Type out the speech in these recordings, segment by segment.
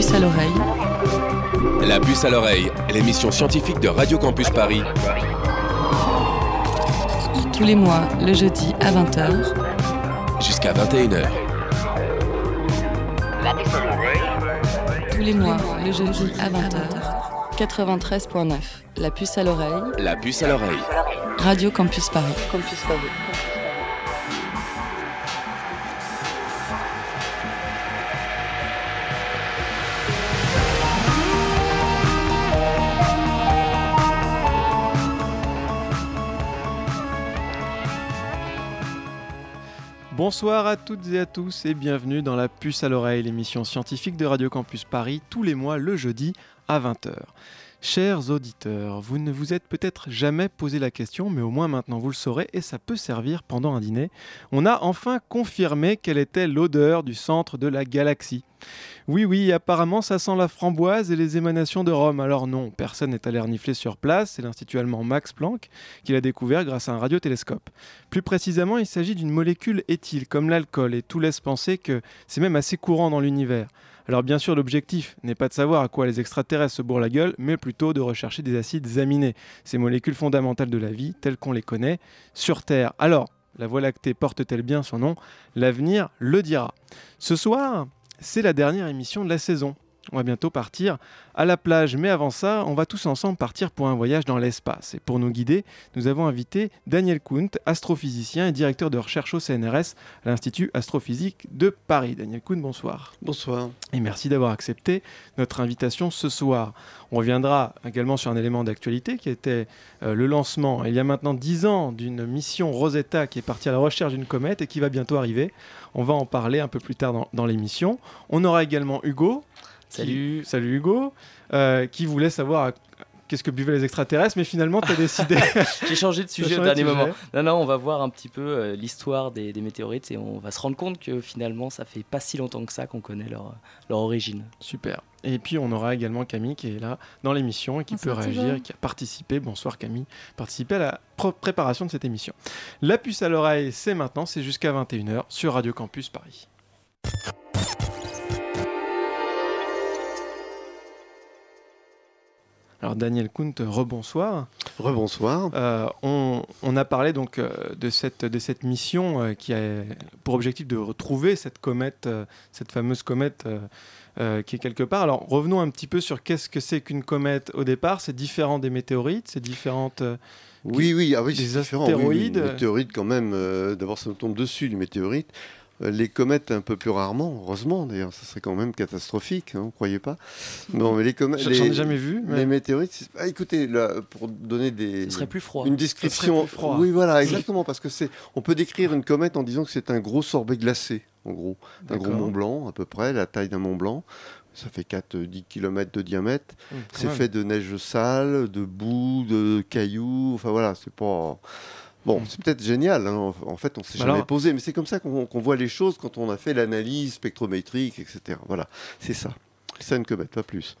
puce à l'oreille. La puce à l'oreille, l'émission scientifique de Radio Campus Paris. Tous les mois, le jeudi à 20h. Jusqu'à 21h. Tous les mois, le jeudi à 20h. 93.9. La puce à l'oreille. La puce à l'oreille. Radio Campus Paris. Campus Paris. Bonsoir à toutes et à tous et bienvenue dans la puce à l'oreille, l'émission scientifique de Radio Campus Paris, tous les mois le jeudi à 20h. Chers auditeurs, vous ne vous êtes peut-être jamais posé la question, mais au moins maintenant vous le saurez et ça peut servir pendant un dîner. On a enfin confirmé quelle était l'odeur du centre de la galaxie. Oui, oui, apparemment ça sent la framboise et les émanations de Rome. Alors non, personne n'est allé renifler sur place, c'est l'Institut allemand Max Planck qui l'a découvert grâce à un radiotélescope. Plus précisément, il s'agit d'une molécule éthyle, comme l'alcool, et tout laisse penser que c'est même assez courant dans l'univers. Alors bien sûr, l'objectif n'est pas de savoir à quoi les extraterrestres se bourrent la gueule, mais plutôt de rechercher des acides aminés, ces molécules fondamentales de la vie telles qu'on les connaît sur Terre. Alors, la Voie lactée porte-t-elle bien son nom? L'avenir le dira. Ce soir, c'est la dernière émission de la saison. On va bientôt partir à la plage, mais avant ça, on va tous ensemble partir pour un voyage dans l'espace. Et pour nous guider, nous avons invité Daniel Kuhnt, astrophysicien et directeur de recherche au CNRS, à l'Institut astrophysique de Paris. Daniel Kuhnt, bonsoir. Bonsoir. Et merci d'avoir accepté notre invitation ce soir. On reviendra également sur un élément d'actualité qui était euh, le lancement, il y a maintenant 10 ans, d'une mission Rosetta qui est partie à la recherche d'une comète et qui va bientôt arriver. On va en parler un peu plus tard dans, dans l'émission. On aura également Hugo, Salut. Qui, salut Hugo, euh, qui voulait savoir qu'est-ce que buvaient les extraterrestres, mais finalement tu as décidé. J'ai changé de sujet au de dernier moment. Non, non, on va voir un petit peu euh, l'histoire des, des météorites et on va se rendre compte que finalement, ça fait pas si longtemps que ça qu'on connaît leur, leur origine. Super. Et puis on aura également Camille qui est là dans l'émission et qui peut réagir, et qui a participé, bonsoir Camille, participé à la préparation de cette émission. La puce à l'oreille, c'est maintenant, c'est jusqu'à 21h sur Radio Campus Paris. Alors Daniel Kuhnt, rebonsoir. Rebonsoir. Euh, on, on a parlé donc euh, de cette, de cette mission euh, qui a pour objectif de retrouver cette comète, cette fameuse comète euh, qui est quelque part. Alors revenons un petit peu sur qu'est-ce que c'est qu'une comète au départ. C'est différent des météorites, c'est différentes. Oui, oui, ah oui, c'est différent. Oui, oui, astéroïdes. Une météorite, quand même, d'abord, ça nous tombe dessus, les météorites. Euh, Les comètes, un peu plus rarement, heureusement, d'ailleurs, ça serait quand même catastrophique, hein, vous ne croyez pas? Non, mais les comètes. J'en ai jamais vu. mais- Les météorites, ah, écoutez, là, pour donner des. Ce serait plus froid. Une description. plus froid. Oui, voilà, exactement, parce que c'est. On peut décrire une comète en disant que c'est un gros sorbet glacé, en gros. Un gros. Mont Blanc, à peu près, la taille d'un Mont Blanc. Ça fait 4-10 km de diamètre. C'est fait de neige sale, de boue, de cailloux. Enfin voilà, c'est pas. Bon, c'est peut-être génial. hein, En fait, on s'est Bah jamais posé, mais c'est comme ça qu'on voit les choses quand on a fait l'analyse spectrométrique, etc. Voilà, c'est ça. C'est ça une comète, pas plus.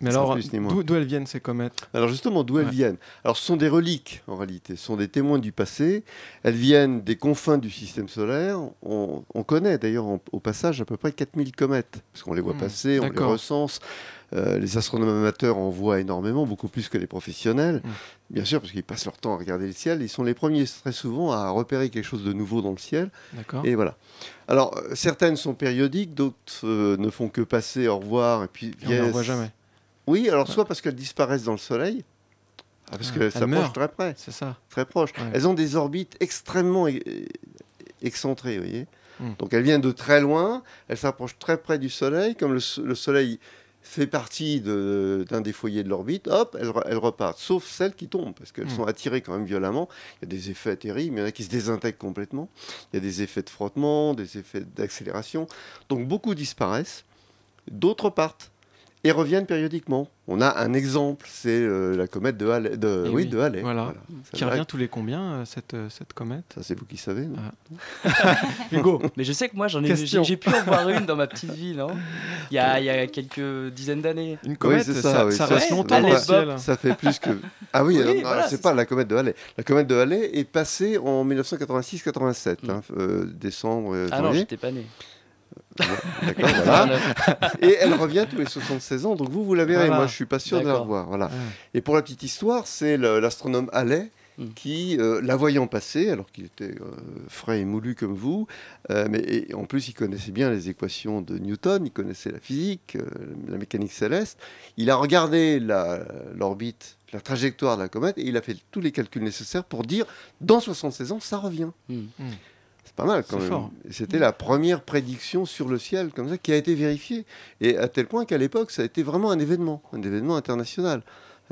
Mais alors, d'où elles viennent ces comètes? Alors justement, d'où elles Ouais. viennent? Alors ce sont des reliques en réalité, ce sont des témoins du passé. Elles viennent des confins du système solaire. On, on connaît d'ailleurs au passage à peu près 4000 comètes, parce qu'on les voit Hmm, passer, on les recense. Euh, les astronomes amateurs en voient énormément, beaucoup plus que les professionnels. Hmm. Bien sûr, parce qu'ils passent leur temps à regarder le ciel. Ils sont les premiers très souvent à repérer quelque chose de nouveau dans le ciel. D'accord. Et voilà. Alors, euh, certaines sont périodiques, d'autres euh, ne font que passer, au revoir, et puis Et on ne revoit jamais. Oui, alors soit parce qu'elles disparaissent dans le Soleil, ah, parce Ah, elles s'approchent meurent. très près, C'est ça. très proches. Ouais. Elles ont des orbites extrêmement excentrées, vous voyez. Hmm. Donc elles viennent de très loin, elles s'approchent très près du Soleil, comme le, so- le Soleil fait partie de- d'un des foyers de l'orbite, hop, elles repartent, sauf celles qui tombent, parce qu'elles Hmm. sont attirées quand même violemment. Il y a des effets terribles, il y en a qui se désintègrent complètement, il y a des effets de frottement, des effets d'accélération. Donc beaucoup disparaissent, d'autres partent et reviennent périodiquement. On a un exemple, c'est euh, la comète de Halley. De, Eh oui, oui, de Halley. voilà. Qui revient tous les combien, euh, cette, euh, cette comète? Ça, c'est vous qui savez. non Hugo Mais je sais que moi, j'en ai, j'ai, j'ai pu en voir une dans ma petite vie, non? Il y, a, il y a quelques dizaines d'années. Une comète, c'est ça, ça, oui, ça ça, reste longtemps dans ciel. Ça fait plus que. Ah oui, Oui, voilà, c'est c'est pas la comète de Halley. La comète de Halley est passée en 1986-87, Mm. hein, euh, décembre, Ah non, j'étais pas né. D'accord, voilà. Et elle revient tous les 76 ans, donc vous, vous la verrez. Voilà. Moi, je suis pas sûr de la revoir. Voilà. Ah. Et pour la petite histoire, c'est l'astronome Halley Mm. qui, euh, la voyant passer, alors qu'il était euh, frais et moulu comme vous, euh, mais et en plus il connaissait bien les équations de Newton, il connaissait la physique, euh, la mécanique céleste, il a regardé l'orbite, la trajectoire de la comète, et il a fait tous les calculs nécessaires pour dire, dans 76 ans, ça revient. Hmm. C'est pas mal quand même. C'était la première prédiction sur le ciel comme ça qui a été vérifiée. Et à tel point qu'à l'époque, ça a été vraiment un événement, un événement international.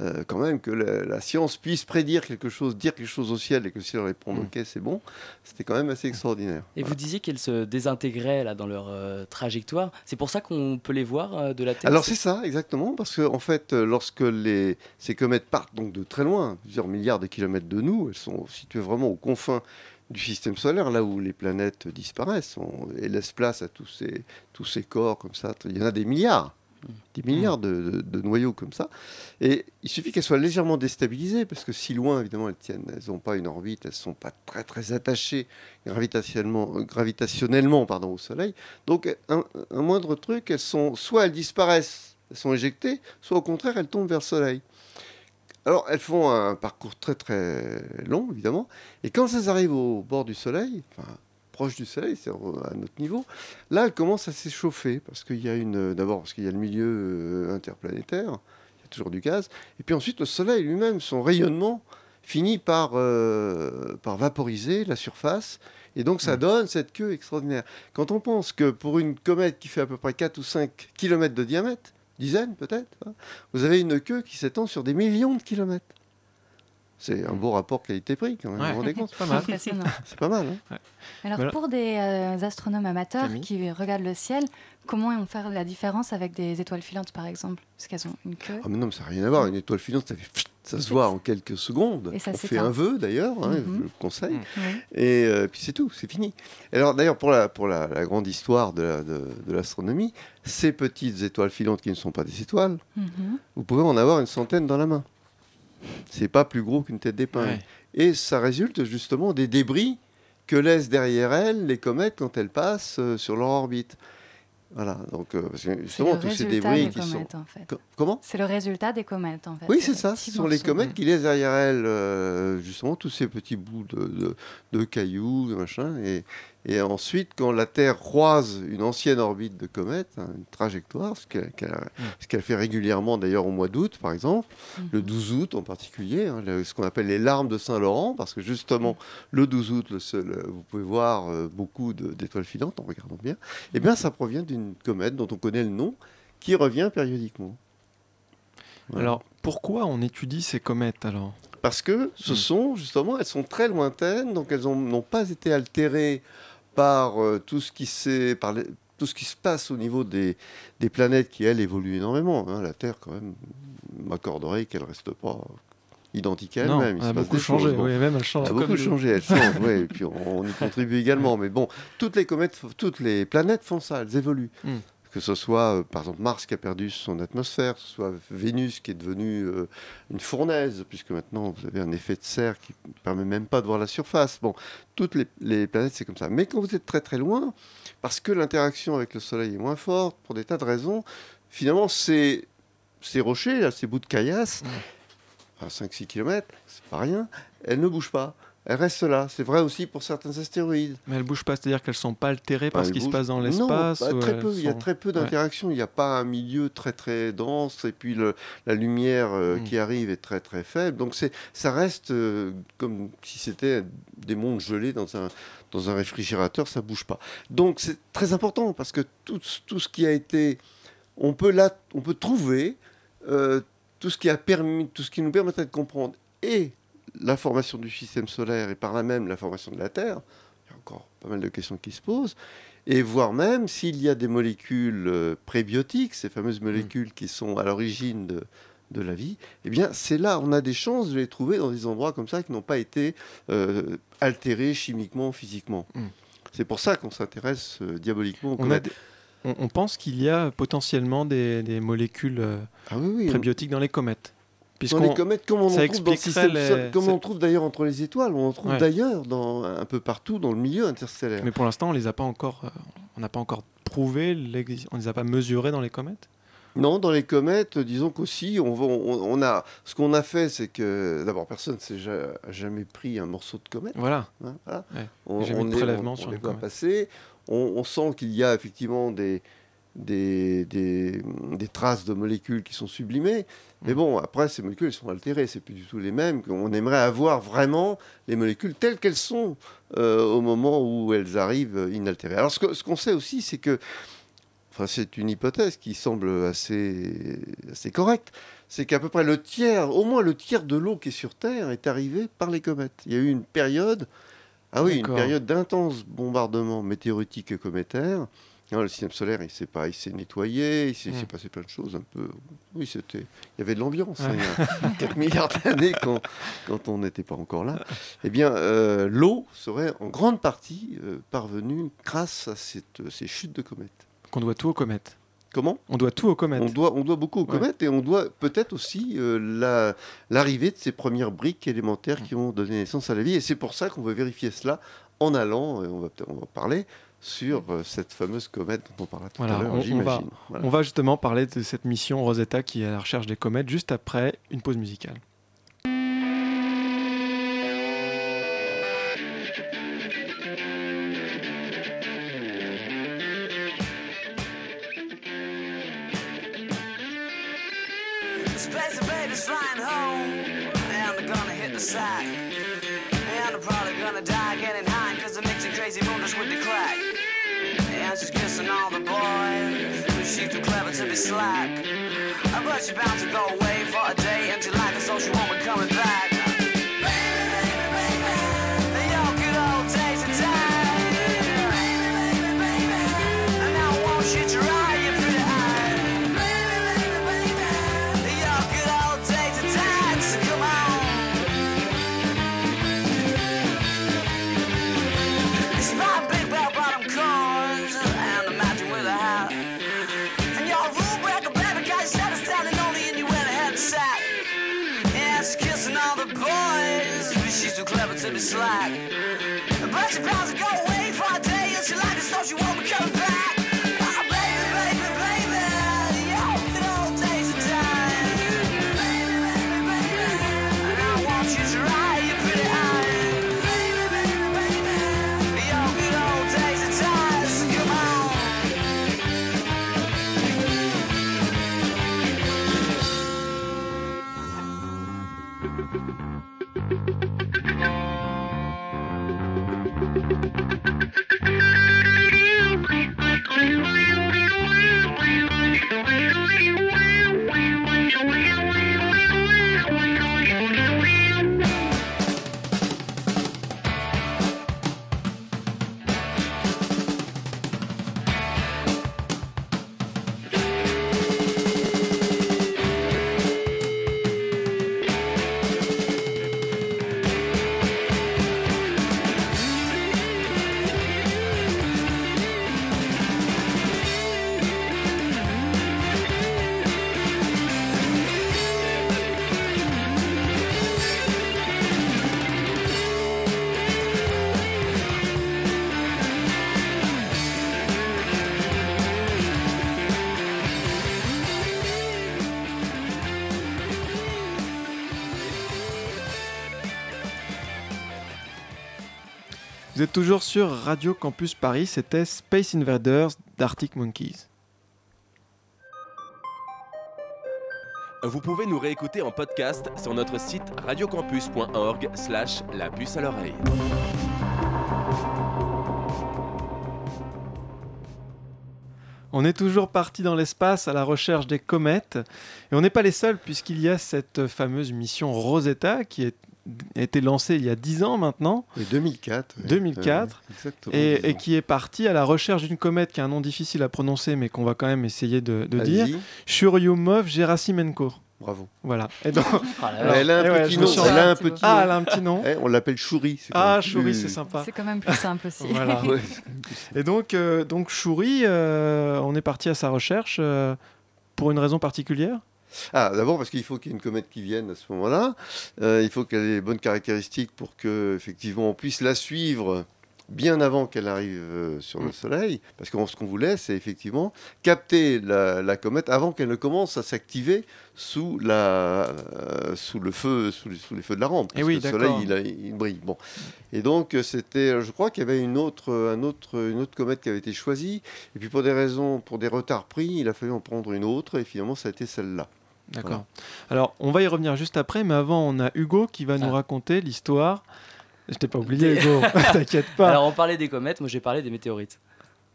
Euh, quand même que la, la science puisse prédire quelque chose, dire quelque chose au ciel et que le ciel réponde Mm. OK, c'est bon, c'était quand même assez extraordinaire. Et vous disiez qu'elles se désintégraient là, dans leur euh, trajectoire. C'est pour ça qu'on peut les voir euh, de la Terre? Alors c'est ça, exactement, parce que en fait, lorsque les, ces comètes partent donc de très loin, plusieurs milliards de kilomètres de nous, elles sont situées vraiment aux confins du système solaire, là où les planètes disparaissent, on- et laissent place à tous ces, tous ces corps comme ça. Il y en a des milliards, des milliards de, noyaux comme ça. Et il suffit qu'elles soient légèrement déstabilisées, parce que si loin, évidemment, elles tiennent, elles n'ont pas une orbite, elles ne sont pas très très attachées gravitationnellement, euh, gravitationnellement pardon, au Soleil. Donc un, un moindre truc, elles sont, soit elles disparaissent, elles sont éjectées, soit au contraire elles tombent vers le Soleil. Alors elles font un parcours très très long évidemment, et quand elles arrivent au bord du Soleil, enfin proche du Soleil, c'est à notre niveau, là elles commencent à s'échauffer parce qu'il y a une, d'abord parce qu'il y a le milieu euh, interplanétaire, il y a toujours du gaz, et puis ensuite le Soleil lui-même, son rayonnement finit par, euh, par vaporiser la surface. Et donc ça donne cette queue extraordinaire. Quand on pense que pour une comète qui fait à peu près 4 ou 5 km de diamètre, dizaines peut-être, hein, vous avez une queue qui s'étend sur des millions de kilomètres. C'est un beau rapport qualité-prix quand même, vous Ouais. vous rendez compte C'est pas mal. C'est pas mal. hein Alors Voilà. pour des euh, astronomes amateurs Camille qui regardent le ciel, comment on faire la différence avec des étoiles filantes par exemple? Parce qu'elles ont une queue. ah mais non, mais ça n'a rien à voir. Une étoile filante, ça, fait ça se voit en quelques secondes. Et ça on fait un vœu d'ailleurs, hein, Mhm. je le conseille. Et euh, puis c'est tout, c'est fini. Alors d'ailleurs, pour, la, pour la, la grande histoire de la- de- de l'astronomie, ces petites étoiles filantes qui ne sont pas des étoiles, Mhm. vous pouvez en avoir une centaine dans la main. C'est pas plus gros qu'une tête d'épingle. Ouais. Et ça résulte justement des débris que laissent derrière elles les comètes quand elles passent euh, sur leur orbite. Voilà, donc euh, justement tous ces débris qui sont... comètes en fait. Co- Comment? C'est le résultat des comètes en fait. oui, c'est ça. Ce sont les comètes qui laissent derrière elles, euh, justement, tous ces petits bouts de, de- de cailloux, de machin. Et, et ensuite, quand la Terre croise une ancienne orbite de comète, hein, une trajectoire, ce qu'elle qu'elle- ce qu'elle fait régulièrement d'ailleurs au mois d'août, par exemple, Mhm. le 12 août en particulier, hein, le- ce qu'on appelle les larmes de Saint-Laurent, parce que justement, le 12 août, le seul- euh, vous pouvez voir euh, beaucoup de- d'étoiles filantes en regardant bien. Et bien, ça provient d'une comète dont on connaît le nom, qui revient périodiquement. Voilà. Alors, pourquoi on étudie ces comètes alors? Parce que ce Mm. sont justement, elles sont très lointaines, donc elles ont- n'ont pas été altérées par euh, tout ce qui s'est, tout ce qui se passe au niveau des, des planètes qui elles évoluent énormément. hein. La Terre, quand même, m'accorderait qu'elle reste pas identique à elle-même. Elle a beaucoup choses. changé. Bon. Oui, même elle Elle change. a beaucoup changé, elle change, ouais, et puis on, on y contribue également. Mais bon, toutes les comètes, toutes les planètes font ça, elles évoluent. Mm. Que ce soit, euh, par exemple, Mars qui a perdu son atmosphère, que ce soit Vénus qui est devenue euh, une fournaise, puisque maintenant vous avez un effet de serre qui ne permet même pas de voir la surface. Bon, toutes les, les planètes, c'est comme ça. Mais quand vous êtes très très loin, parce que l'interaction avec le Soleil est moins forte, pour des tas de raisons, finalement, ces, ces rochers, là, ces bouts de caillasse, à 5-6 km, c'est pas rien, elles ne bougent pas. Elles restent là. C'est vrai aussi pour certains astéroïdes. Mais elles bougent pas, c'est-à-dire qu'elles sont pas altérées par Enfin, ce qui se passe dans Non, l'espace bah, très peu. Il y a très peu d'interaction. Il n'y a pas un milieu très très dense et puis le- la lumière euh, Mm. qui arrive est très très faible. Donc c'est ça reste euh, comme si c'était des mondes gelés dans un dans un réfrigérateur. Ça bouge pas. Donc c'est très important parce que tout, tout ce qui a été, on peut là, on peut trouver euh, tout ce qui a permis, tout ce qui nous permettrait de comprendre et la formation du système solaire et par là même la formation de la Terre. Il y a encore pas mal de questions qui se posent. Et voire même s'il y a des molécules euh, prébiotiques, ces fameuses molécules qui sont à l'origine de, de la vie, eh bien c'est là, on a des chances de les trouver dans des endroits comme ça qui n'ont pas été euh, altérés chimiquement, physiquement. Mm. C'est pour ça qu'on s'intéresse euh, diaboliquement aux On, a comètes. des- on- on pense qu'il y a potentiellement des, des molécules euh, Ah oui, oui. prébiotiques dans les comètes. Dans Puisqu'on les comètes, comme on en trouve dans le expliquerait système les- sol- comme c'est- on en trouve d'ailleurs entre les étoiles, on en trouve Ouais. d'ailleurs dans un peu partout dans le milieu interstellaire. Mais pour l'instant, on les a pas encore. euh, on n'a pas encore prouvé, on ne les a pas mesurés dans les comètes? Non, dans les comètes, disons qu'aussi, on, on, on a, ce qu'on a fait, c'est que d'abord, personne ne s'est ja- jamais pris un morceau de comète. Voilà. hein, voilà. Ouais. On, on est- prélèvement on- sur les voit passer. On sent qu'il y a effectivement des, des, des, des traces de molécules qui sont sublimées. Mais Mm. bon, après, ces molécules elles sont altérées, c'est plus du tout les mêmes. On aimerait avoir vraiment les molécules telles qu'elles sont euh, au moment où elles arrivent inaltérées. Alors, ce que- ce qu'on sait aussi, c'est que, enfin, c'est une hypothèse qui semble assez, assez correcte, c'est qu'à peu près le tiers, au moins le tiers de l'eau qui est sur Terre est arrivé par les comètes. Il y a eu une période, ah oui, une période d'intense bombardement météoritique et cométaire. Non, le système solaire, il s'est pas, il s'est nettoyé, il s'est il s'est Mm. passé plein de choses un peu. Oui, c'était, il y avait de l'ambiance. hein, il y a 4 milliards d'années quand, quand on n'était pas encore là. Eh bien, euh, l'eau serait en grande partie euh, parvenue grâce à cette, ces chutes de comètes. Qu'on doit tout aux comètes. Comment? On doit tout aux comètes. on doit, on doit beaucoup aux Ouais. comètes et on doit peut-être aussi euh, la- l'arrivée de ces premières briques élémentaires qui ont donné naissance à la vie. Et c'est pour ça qu'on veut vérifier cela en allant, et on va on va parler, sur euh, cette fameuse comète dont on parlera tout Voilà, à l'heure, j'imagine. Voilà. On va justement parler de cette mission Rosetta qui est à la recherche des comètes juste après une pause musicale. just about to go Vous êtes toujours sur Radio Campus Paris, c'était Space Invaders d'Arctic Monkeys. Vous pouvez nous réécouter en podcast sur notre site radiocampus.org slash la puce à l'oreille. On est toujours parti dans l'espace à la recherche des comètes. Et on n'est pas les seuls, puisqu'il y a cette fameuse mission Rosetta qui est- a été lancée il y a 10 ans maintenant, Et 2004. ouais. 2004, Euh, exactement. et, qui est partie à la recherche d'une comète qui a un nom difficile à prononcer, mais qu'on va quand même essayer de, de dire. Vas-y, Churyumov-Gerasimenko. Bravo. Voilà. Et donc- Ah là Alors, là. elle a un eh ouais, petit nom. suis- Elle a un Ah, petit ah, nom. elle a un petit nom. Eh, on l'appelle Chouri. Ah, Chouri, plus- c'est sympa. C'est quand même plus simple aussi. Voilà. Ouais. Et donc, euh, donc Chouri, euh, on est parti à sa recherche euh, pour une raison particulière? Ah, d'abord parce qu'il faut qu'il y ait une comète qui vienne à ce moment-là. Euh, il faut qu'elle ait les bonnes caractéristiques pour que effectivement on puisse la suivre bien avant qu'elle arrive euh, sur le Mm. Soleil, parce que ce qu'on voulait, c'est effectivement capter la, la comète avant qu'elle ne commence à s'activer sous, la, euh, sous le feu, sous, les- sous les feux de la rampe. Eh parce oui, que le. Soleil, il, a- il brille. Bon. Et donc, c'était, je crois qu'il y avait une autre, un autre, une autre comète qui avait été choisie. Et puis, pour des raisons, pour des retards pris, il a fallu en prendre une autre. Et finalement, ça a été celle-là. D'accord. Alors, on va y revenir juste après, mais avant, on a Hugo qui va nous raconter l'histoire. Je t'ai pas oublié, Des- Hugo. T'inquiète pas. Alors on parlait des comètes, moi j'ai parlé des météorites.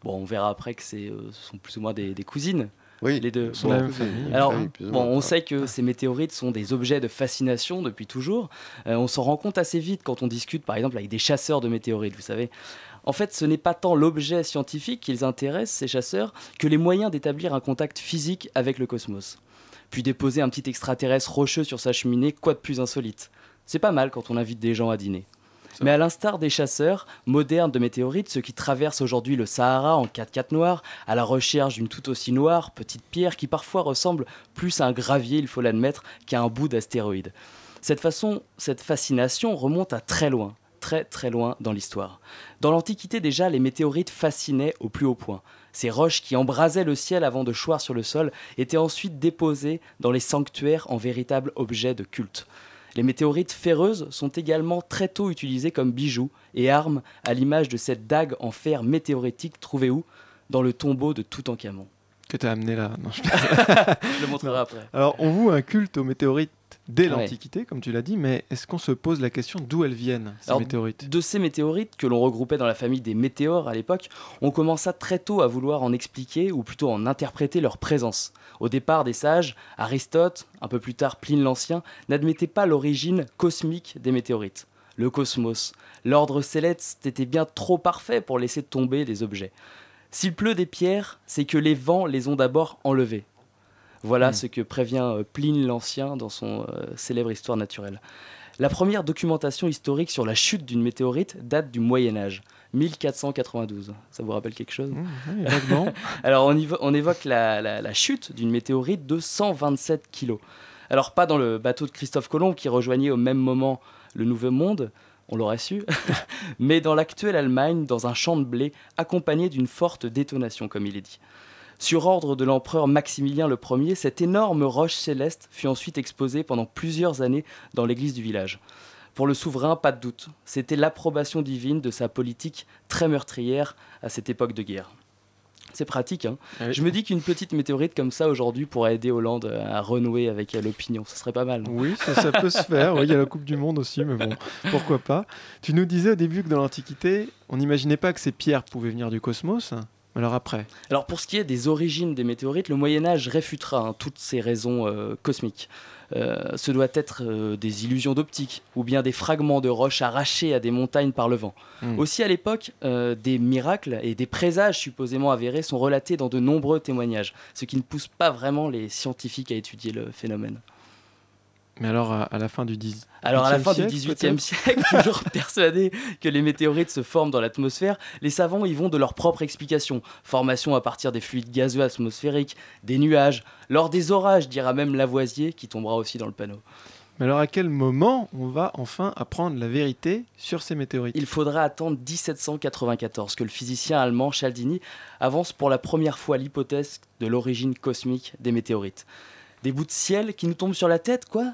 Bon, on verra après que c'est euh, ce sont plus ou moins des, des cousines, Oui, les deux. sont la Bon. même famille. Alors, bon, on sait que ces météorites sont des objets de fascination depuis toujours. Euh, on s'en rend compte assez vite quand on discute, par exemple, avec des chasseurs de météorites, vous savez. En fait, ce n'est pas tant l'objet scientifique qui les intéresse, ces chasseurs, que les moyens d'établir un contact physique avec le cosmos. Puis déposer un petit extraterrestre rocheux sur sa cheminée, quoi de plus insolite C'est pas mal quand on invite des gens à dîner. Mais à l'instar des chasseurs modernes de météorites, ceux qui traversent aujourd'hui le Sahara en 4x4 noir, à la recherche d'une tout aussi noire petite pierre qui parfois ressemble plus à un gravier, il faut l'admettre, qu'à un bout d'astéroïde. Cette façon, cette fascination remonte à très loin, très très loin dans l'histoire. Dans l'Antiquité déjà, les météorites fascinaient au plus haut point. Ces roches qui embrasaient le ciel avant de choir sur le sol étaient ensuite déposées dans les sanctuaires en véritables objets de culte. Les météorites ferreuses sont également très tôt utilisées comme bijoux et armes, à l'image de cette dague en fer météoritique trouvée où? Dans le tombeau de Toutankhamon. Que t'as amené là? Non, je- Je le montrerai après. Alors, on voue un culte aux météorites dès Ouais. l'Antiquité, comme tu l'as dit, mais est-ce qu'on se pose la question d'où elles viennent, ces Alors, météorites? De ces météorites, que l'on regroupait dans la famille des météores à l'époque, on commença très tôt à vouloir en expliquer, ou plutôt en interpréter leur présence. Au départ des sages, Aristote, un peu plus tard Pline l'Ancien, n'admettait pas l'origine cosmique des météorites. Le cosmos, l'ordre céleste était bien trop parfait pour laisser tomber des objets. S'il pleut des pierres, c'est que les vents les ont d'abord enlevées. Voilà Hmm. ce que prévient euh, Pline l'Ancien dans son euh, célèbre Histoire naturelle. La première documentation historique sur la chute d'une météorite date du Moyen Âge, 1492. Ça vous rappelle quelque chose? Mmh, oui, vaguement. Alors on, évo- on évoque la, la- la chute d'une météorite de 127 kilos. Alors pas dans le bateau de Christophe Colomb qui rejoignait au même moment le Nouveau Monde, on l'aurait su, mais dans l'actuelle Allemagne, dans un champ de blé, accompagné d'une forte détonation, comme il est dit. Sur ordre de l'empereur Maximilien Ier, cette énorme roche céleste fut ensuite exposée pendant plusieurs années dans l'église du village. Pour le souverain, pas de doute, c'était l'approbation divine de sa politique très meurtrière à cette époque de guerre. C'est pratique, hein Oui. Je me dis qu'une petite météorite comme ça aujourd'hui pourrait aider Hollande à renouer avec euh, l'opinion. Ce serait pas mal. Oui, ça, ça peut se faire. Oui, il y a la Coupe du Monde aussi, mais bon, pourquoi pas? Tu nous disais au début que dans l'Antiquité, on n'imaginait pas que ces pierres pouvaient venir du cosmos. Alors après, Alors pour ce qui est des origines des météorites, le Moyen Âge réfutera hein, toutes ces raisons euh, cosmiques. Euh, ce doit être euh, des illusions d'optique ou bien des fragments de roches arrachés à des montagnes par le vent. Hmm. Aussi à l'époque, des miracles et des présages supposément avérés sont relatés dans de nombreux témoignages, ce qui ne pousse pas vraiment les scientifiques à étudier le phénomène. Mais alors à, la fin du 10 Alors à la fin du siècle, XVIIIe siècle, toujours persuadés que les météorites se forment dans l'atmosphère, les savants y vont de leur propre explication. Formation à partir des fluides gazeux atmosphériques, des nuages, lors des orages, dira même Lavoisier, qui tombera aussi dans le panneau. Mais alors à quel moment on va enfin apprendre la vérité sur ces météorites? Il faudra attendre 1794 que le physicien allemand Cialdini avance pour la première fois l'hypothèse de l'origine cosmique des météorites. Des bouts de ciel qui nous tombent sur la tête, quoi?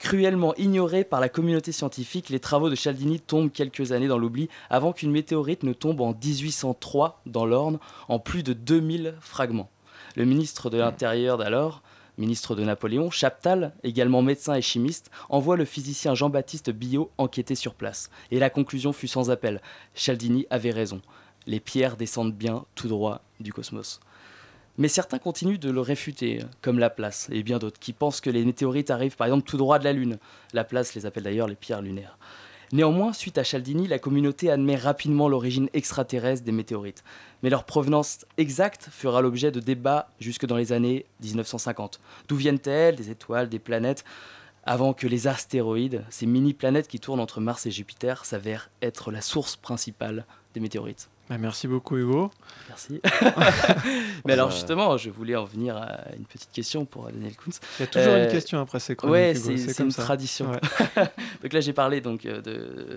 Cruellement ignorés par la communauté scientifique, les travaux de Cialdini tombent quelques années dans l'oubli avant qu'une météorite ne tombe en 1803 dans l'Orne en plus de 2000 fragments. Le ministre de l'Intérieur d'alors, ministre de Napoléon, Chaptal, également médecin et chimiste, envoie le physicien Jean-Baptiste Biot enquêter sur place. Et la conclusion fut sans appel. Cialdini avait raison. Les pierres descendent bien tout droit du cosmos. Mais certains continuent de le réfuter, comme Laplace et bien d'autres, qui pensent que les météorites arrivent par exemple tout droit de la Lune. Laplace les appelle d'ailleurs les pierres lunaires. Néanmoins, suite à Cialdini, la communauté admet rapidement l'origine extraterrestre des météorites. Mais leur provenance exacte fera l'objet de débats jusque dans les années 1950. D'où viennent-elles Des étoiles, des planètes Avant que les astéroïdes, ces mini-planètes qui tournent entre Mars et Jupiter, s'avèrent être la source principale des météorites? Bah, merci beaucoup Hugo. Merci. Mais alors Euh, justement, je voulais en venir à une petite question pour Daniel Kuntz. Il y a toujours Euh, une question après ces chroniques. Ouais, Hugo, c'est c'est comme une ça. tradition. Ouais. donc là, j'ai parlé donc euh, de,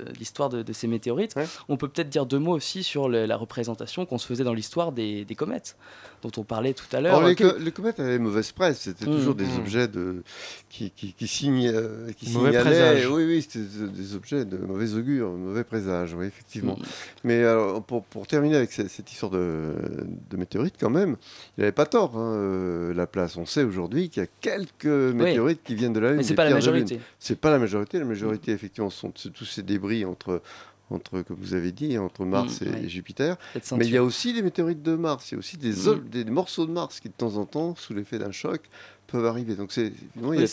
de l'histoire de, de ces météorites. Ouais. On peut peut-être dire deux mots aussi sur le- la représentation qu'on se faisait dans l'histoire des, des comètes, dont on parlait tout à l'heure. Alors, les, Que- co- les comètes avaient mauvaise presse, c'était Mm, toujours des mm. objets de, qui, qui, qui, signa- euh, qui Mauvais signalaient. présage. Oui, oui, c'était des- des objets de mauvais augure, mauvais présage, oui, effectivement. Mm. Mais alors, pour, pour terminer avec ce- cette histoire de, de météorites, quand même, il n'avait pas tort, hein, euh, la place. On sait aujourd'hui qu'il y a quelques météorites qui viennent de la Lune. Mais c'est des pas la majorité. C'est pas la majorité. La majorité, effectivement, sont tous ces débris entre, entre, comme vous avez dit, entre Mars Mm, et ouais. Jupiter. Mais il y a aussi des météorites de Mars. Il y a aussi des, Mm. des morceaux de Mars qui, de temps en temps, sous l'effet d'un choc, peuvent arriver. Donc, c'est, Oui, hein.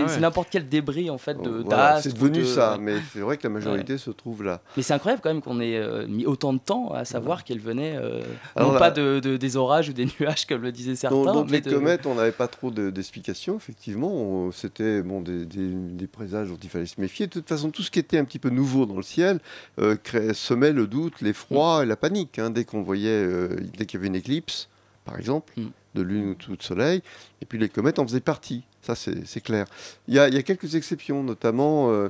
Ah ouais. n'importe quel débris en fait de Voilà, d'astres c'est devenu de- ça, ouais. mais c'est vrai que la majorité se trouve là. Mais c'est incroyable quand même qu'on ait euh, mis autant de temps à savoir qu'elles venaient euh, Alors non là- pas de, de- des orages ou des nuages comme le disaient certains, Donc, donc mais les de- comètes, on n'avait pas trop de- d'explications, effectivement. C'était bon, des, des- des présages dont il fallait se méfier. De toute façon, tout ce qui était un petit peu nouveau dans le ciel euh, créait- semait le doute, l'effroi et la panique. hein. dès qu'on voyait, euh, dès qu'il y avait une éclipse, par exemple, Mm. De lune ou de soleil, et puis les comètes en faisaient partie. Ça, c'est clair. Il y, a, il y a quelques exceptions, notamment euh,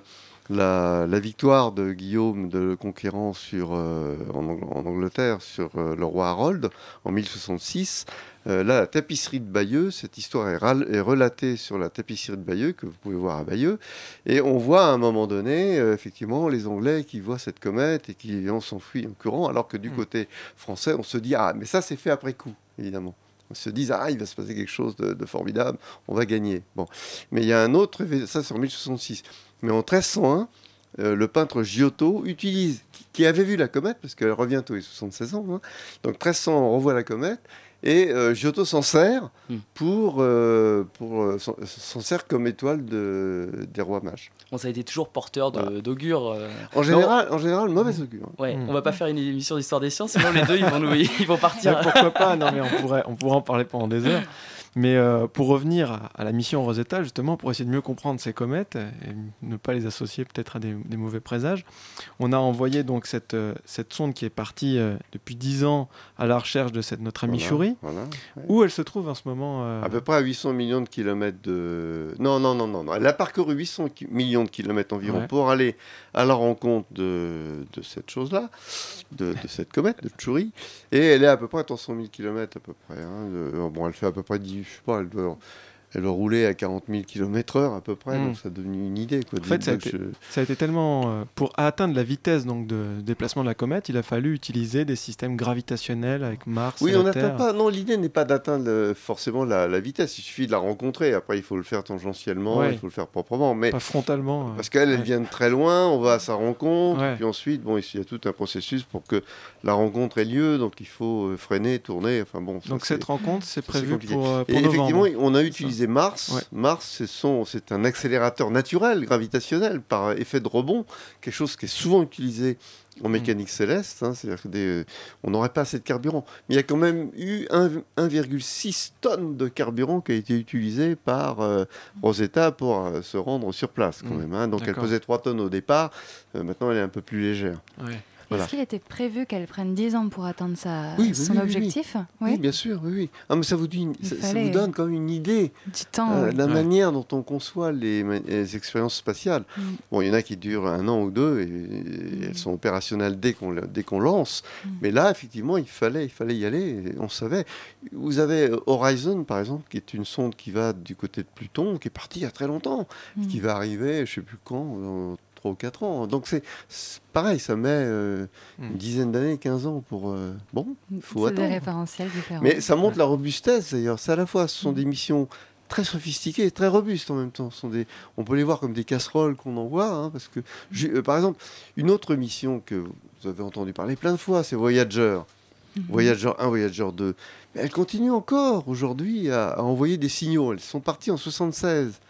la, la victoire de Guillaume de Conquérant sur, euh, en, Ang- en Angleterre sur euh, le roi Harold en 1066. Euh, là, la tapisserie de Bayeux, cette histoire est, est relatée sur la tapisserie de Bayeux, que vous pouvez voir à Bayeux. Et on voit à un moment donné, effectivement, les Anglais qui voient cette comète et qui on s'enfuit en courant, alors que du Mm. côté français, on se dit Ah, mais ça, c'est fait après coup, évidemment. On se dit Ah, il va se passer quelque chose de, de formidable, on va gagner. Bon. Mais il y a un autre, ça c'est en 1066. Mais en 1301, euh, le peintre Giotto utilise, qui, qui avait vu la comète, parce qu'elle revient tous les 76 ans, hein. donc 1300, on revoit la comète, et euh, Giotto s'en sert Hmm. pour, euh, pour euh, s'en- s'en sert comme étoile de, des rois mages. Bon, ça a été toujours porteur de- Voilà. d'augure. euh. En général, en général, mauvais augure. Ouais, Mm. on va pas faire une émission d'histoire des sciences, sinon les deux ils vont, nous, ils vont partir. Pourquoi pas? Non, mais on pourrait, on pourrait en parler pendant des heures. Mais euh, pour revenir à, à la mission Rosetta, justement, pour essayer de mieux comprendre ces comètes et ne pas les associer peut-être à des, des mauvais présages, on a envoyé donc cette, euh, cette sonde qui est partie euh, depuis 10 ans à la recherche de cette, notre amie Voilà. Où elle se trouve en ce moment euh, À peu près à 800 millions de kilomètres de... Non, non, non, non, non. Elle a parcouru 800 ki- millions de kilomètres environ Ouais. pour aller à la rencontre de, de cette chose-là, de, de cette comète, de Tchouri. Et elle est à peu près à 300 000 kilomètres à peu près. hein, de- Bon, elle fait à peu près 10... Je sais pas, elle doit... Elle rouler à 40 000 km heure à peu près, Mm. donc ça a devenu une idée. Quoi, En fait, de- ça a été- je- Ça a été tellement. euh, pour atteindre la vitesse donc, de déplacement de la comète, il a fallu utiliser des systèmes gravitationnels avec Mars. Oui, et on n'atteint pas. Non, l'idée n'est pas d'atteindre euh, forcément la, la vitesse. Il suffit de la rencontrer. Après, il faut le faire tangentiellement, Ouais. il faut le faire proprement. Mais Pas frontalement. euh. Parce qu'elle, elle vient de très loin, on va à sa rencontre, Ouais. puis ensuite, bon, il y a tout un processus pour que la rencontre ait lieu, donc il faut euh, freiner, tourner, enfin bon. ça, Donc cette rencontre, c'est prévu pour, euh, pour Et effectivement, novembre. on a utilisé Mars. Ouais. Mars, c'est un accélérateur naturel, gravitationnel, par effet de rebond, quelque chose qui est souvent utilisé en Mm. mécanique céleste. hein, C'est-à-dire qu'on n'aurait pas assez de carburant. Mais il y a quand même eu un- 1,6 tonnes de carburant qui a été utilisé par euh, Rosetta pour euh, se rendre sur place, quand Mm. même. hein. Donc elle pesait 3 tonnes au départ. Euh, maintenant, elle est un peu plus légère. Ouais. Voilà. Est-ce qu'il était prévu qu'elle prenne 10 ans pour atteindre sa, Oui, oui, son oui, oui, objectif Oui, bien sûr, oui, oui. Ah, mais ça vous, dit une- Il ça, ça fallait- vous donne quand même une idée Du temps. euh, la Ouais. manière dont on conçoit les, expériences spatiales. Mm. Bon, il y en a qui durent un an ou deux et, et elles sont opérationnelles dès qu'on le- dès qu'on lance. Mm. Mais là, effectivement, il fallait, il fallait y aller. on savait. Vous avez euh, Horizon, par exemple, qui est une sonde qui va du côté de Pluton, qui est partie il y a très longtemps, Mm. qui va arriver, je sais plus quand, dans 3 ou 4 ans. Donc c'est pareil, ça met euh, une dizaine d'années, 15 ans pour... euh, bon, faut C'est des attendre. référentiels différents. Mais ça montre la robustesse d'ailleurs. C'est à la fois, ce sont des missions très sophistiquées et très robustes en même temps. Ce sont des, on peut les voir comme des casseroles qu'on envoie. hein, parce que, euh, par exemple, une autre mission que vous avez entendu parler plein de fois, c'est Voyager. Mhm. Voyager 1, Voyager 2. Mais elles continuent encore aujourd'hui à, à envoyer des signaux. Elles sont parties en 76.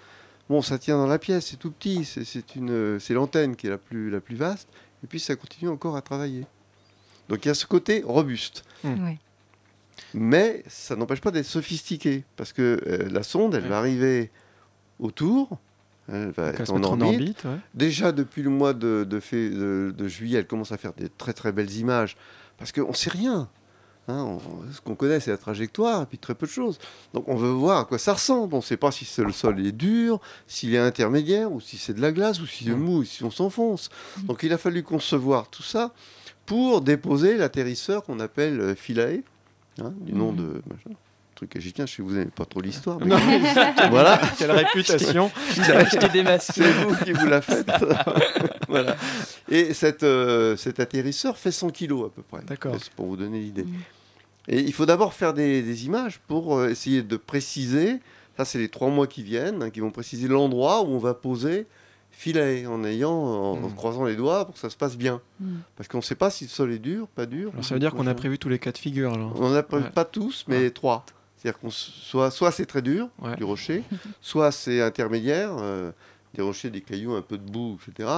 Bon, ça tient dans la pièce, c'est tout petit, c'est- c'est une, c'est l'antenne qui est la plus, la plus vaste, et puis ça continue encore à travailler. Donc il y a ce côté robuste. Oui. Mais ça n'empêche pas d'être sophistiqué, parce que euh, la sonde, elle Ouais. va arriver autour, elle va Donc, être en en orbite. orbite. ouais. Déjà depuis le mois de, de- de juillet, elle commence à faire des très très belles images Parce qu'on ne sait rien. Hein, on- ce qu'on connaît, c'est la trajectoire, et puis très peu de choses. Donc on veut voir à quoi ça ressemble. On ne sait pas si le sol est dur, s'il est intermédiaire, ou si c'est de la glace, ou si c'est mou, ou si on s'enfonce. Donc il a fallu concevoir tout ça pour déposer l'atterrisseur qu'on appelle euh, Philae, hein, du nom de machin. Truc égyptien, je sais que vous n'aimez pas trop l'histoire. mais- Non, voilà, quelle réputation. Je t'ai démasqué. c'est vous qui vous la faites. voilà. Et cette, euh, cet atterrisseur fait 100 kilos à peu près. D'accord. C'est pour vous donner l'idée. Mm. Et il faut d'abord faire des, des images pour euh, essayer de préciser. Ça, c'est les trois mois qui viennent, hein, qui vont préciser l'endroit où on va poser filet, en ayant, en, en Mm. croisant les doigts pour que ça se passe bien. Mm. Parce qu'on ne sait pas si le sol est dur, pas dur. Alors, ça veut dire qu'on a prévu tous les cas de figure. Alors. On n'a prévu Ouais. pas tous, mais trois. C'est-à-dire qu'on soit, soit c'est très dur, Ouais. du rocher, soit c'est intermédiaire, euh, des rochers, des cailloux, un peu de boue, etc.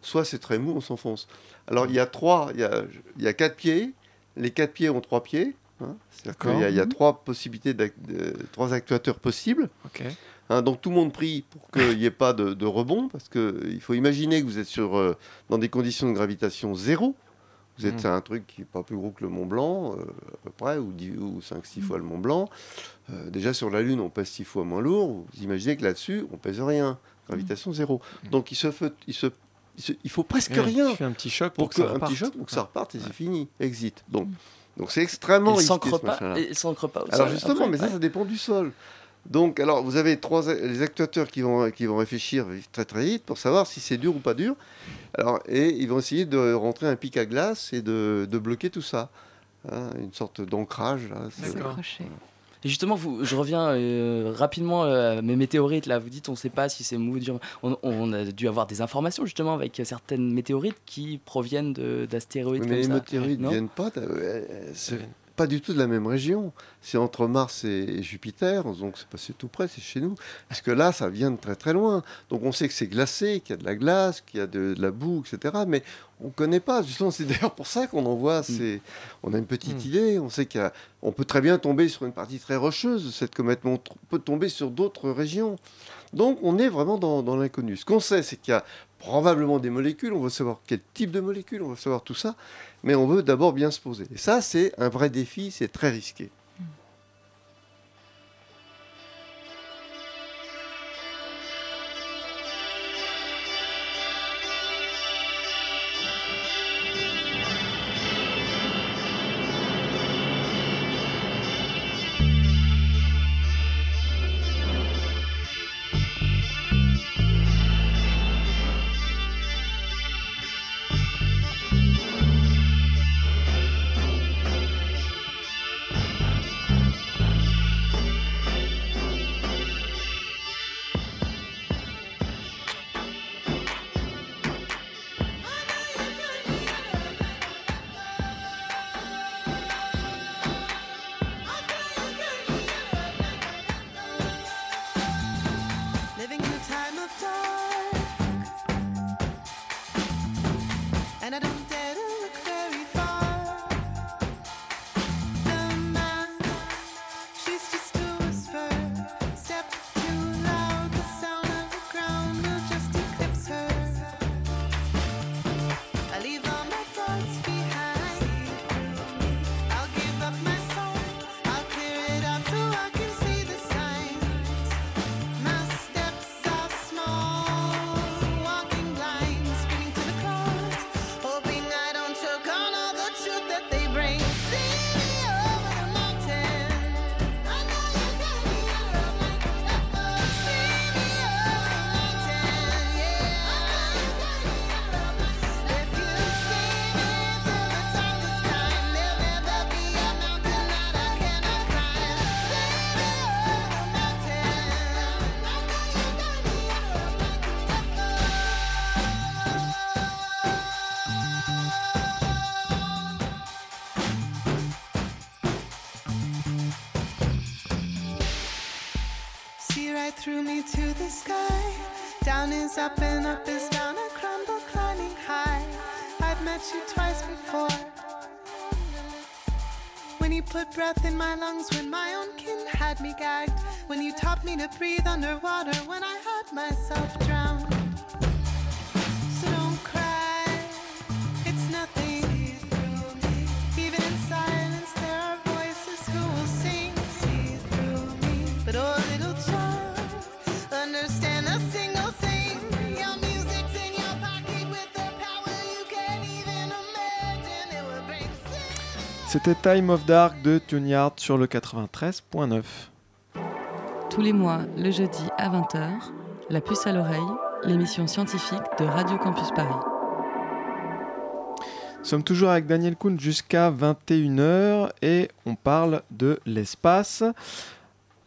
Soit c'est très mou, on s'enfonce. Alors il y a trois, il y a, il y a quatre pieds. Les quatre pieds ont trois pieds. Hein. C'est-à-dire D'accord. qu'il y a- il y, a trois possibilités, trois actuateurs possibles. Hein, donc tout le monde prie pour qu'il n'y ait pas de, de rebond, parce qu'il faut imaginer que vous êtes sur, euh, dans des conditions de gravitation zéro. Vous êtes Mm. à un truc qui n'est pas plus gros que le Mont Blanc, euh, à peu près, ou, 10 ou 5-6 fois le Mont Blanc. Euh, déjà sur la Lune, on pèse 6 fois moins lourd. Vous imaginez que là-dessus, on pèse rien. Gravitation zéro. Mm. Donc il, se fait, il, se, il, se- il faut presque Ouais, rien Tu fais un petit choc pour pour, que, que ça un reparte. petit choc pour que ça reparte et Ouais. c'est fini. Exit. Donc donc c'est extrêmement Il risqué s'ancre ce pas, machin-là. il s'ancre pas au Alors justement, après, mais ça, ouais. ça dépend du sol. Donc, alors, vous avez trois, les actuateurs qui vont, qui vont réfléchir très très vite pour savoir si c'est dur ou pas dur. Alors, et ils vont essayer de rentrer un pic à glace et de, de bloquer tout ça. Hein, une sorte d'ancrage. là. Et justement, vous, je reviens euh, rapidement euh, à mes météorites. Là, vous dites, on ne sait pas si c'est mou, dur. On, on a dû avoir des informations justement avec certaines météorites qui proviennent de- d'astéroïdes Oui, comme mais les ça. météorites ne viennent pas. Pas du tout de la même région. C'est entre Mars et Jupiter, donc c'est passé tout près, c'est chez nous. Parce que là, ça vient de très très loin. Donc on sait que c'est glacé, qu'il y a de la glace, qu'il y a de, de la boue, etc. Mais on ne connaît pas. Justement, c'est d'ailleurs pour ça qu'on envoie. ces- On a une petite Mm. idée. On sait qu'on peut très bien tomber sur une partie très rocheuse de cette comète, mais on peut tomber sur d'autres régions. Donc on est vraiment dans, dans l'inconnu. Ce qu'on sait, c'est qu'il y a probablement des molécules. On veut savoir quel type de molécules, on veut savoir tout ça. Mais on veut d'abord bien se poser. Et ça, c'est un vrai défi, c'est très risqué. Through me to the sky. Down is up and up is down. I crumble climbing high. I've met you twice before. When you put breath in my lungs, when my own kin had me gagged. When you taught me to breathe underwater, when I had myself drowned. C'était Time of Dark de Tuneyard sur le 93.9. Tous les mois, le jeudi à 20h, La puce à l'oreille, l'émission scientifique de Radio Campus Paris. Nous sommes toujours avec Daniel Kuhn jusqu'à 21h et on parle de l'espace.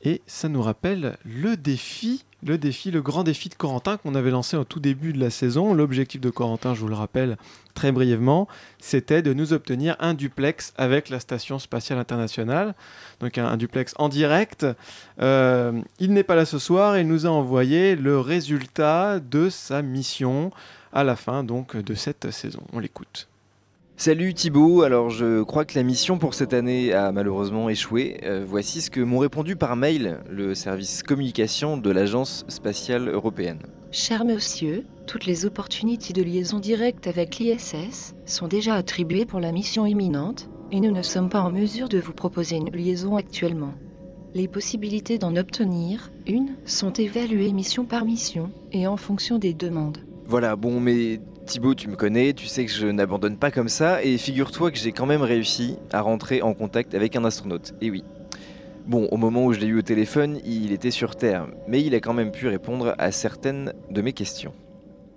Et ça nous rappelle le défi, le défi, le grand défi de Corentin qu'on avait lancé au tout début de la saison. L'objectif de Corentin, je vous le rappelle très brièvement, c'était de nous obtenir un duplex avec la Station spatiale internationale. Donc un, duplex en direct. Euh, il n'est pas là ce soir il nous a envoyé le résultat de sa mission à la fin donc de cette saison. On l'écoute. Salut Thibaut, alors je crois que la mission pour cette année a malheureusement échoué. Euh, voici ce que m'ont répondu par mail le service communication de l'Agence spatiale européenne. Cher monsieur, toutes les opportunités de liaison directe avec l'ISS sont déjà attribuées pour la mission imminente et nous ne sommes pas en mesure de vous proposer une liaison actuellement. Les possibilités d'en obtenir une sont évaluées mission par mission et en fonction des demandes. Voilà, bon mais Thibaut tu me connais, tu sais que je n'abandonne pas comme ça et figure-toi que j'ai quand même réussi à rentrer en contact avec un astronaute. Et oui. Bon, au moment où je l'ai eu au téléphone, il était sur Terre, mais il a quand même pu répondre à certaines de mes questions.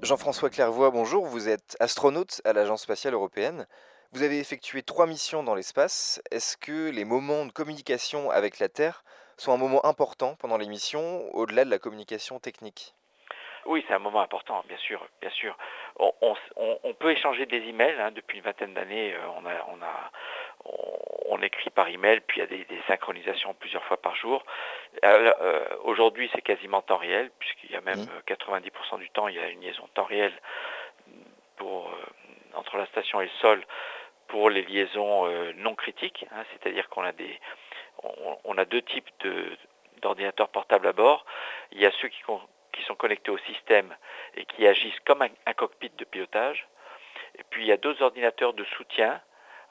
Jean-François Clairvoy, bonjour, vous êtes astronaute à l'Agence spatiale européenne. Vous avez effectué trois missions dans l'espace. Est-ce que les moments de communication avec la Terre sont un moment important pendant les missions, au-delà de la communication technique? Oui, c'est un moment important, bien sûr, bien sûr. On, on- on- on peut échanger des emails hein, depuis une vingtaine d'années. euh, On, a, on, a, on, on écrit par email, puis il y a des, des synchronisations plusieurs fois par jour. Alors, euh, Aujourd'hui, c'est quasiment temps réel, puisqu'il y a même Mhm. euh, 90% du temps, il y a une liaison temps réel pour, euh, entre la station et le sol pour les liaisons euh, non critiques, hein, c'est-à-dire qu'on a des, on, on a deux types de- d'ordinateurs portables à bord. Il y a ceux qui, qui sont connectés au système et qui agissent comme un, cockpit de pilotage. Et puis il y a d'autres ordinateurs de soutien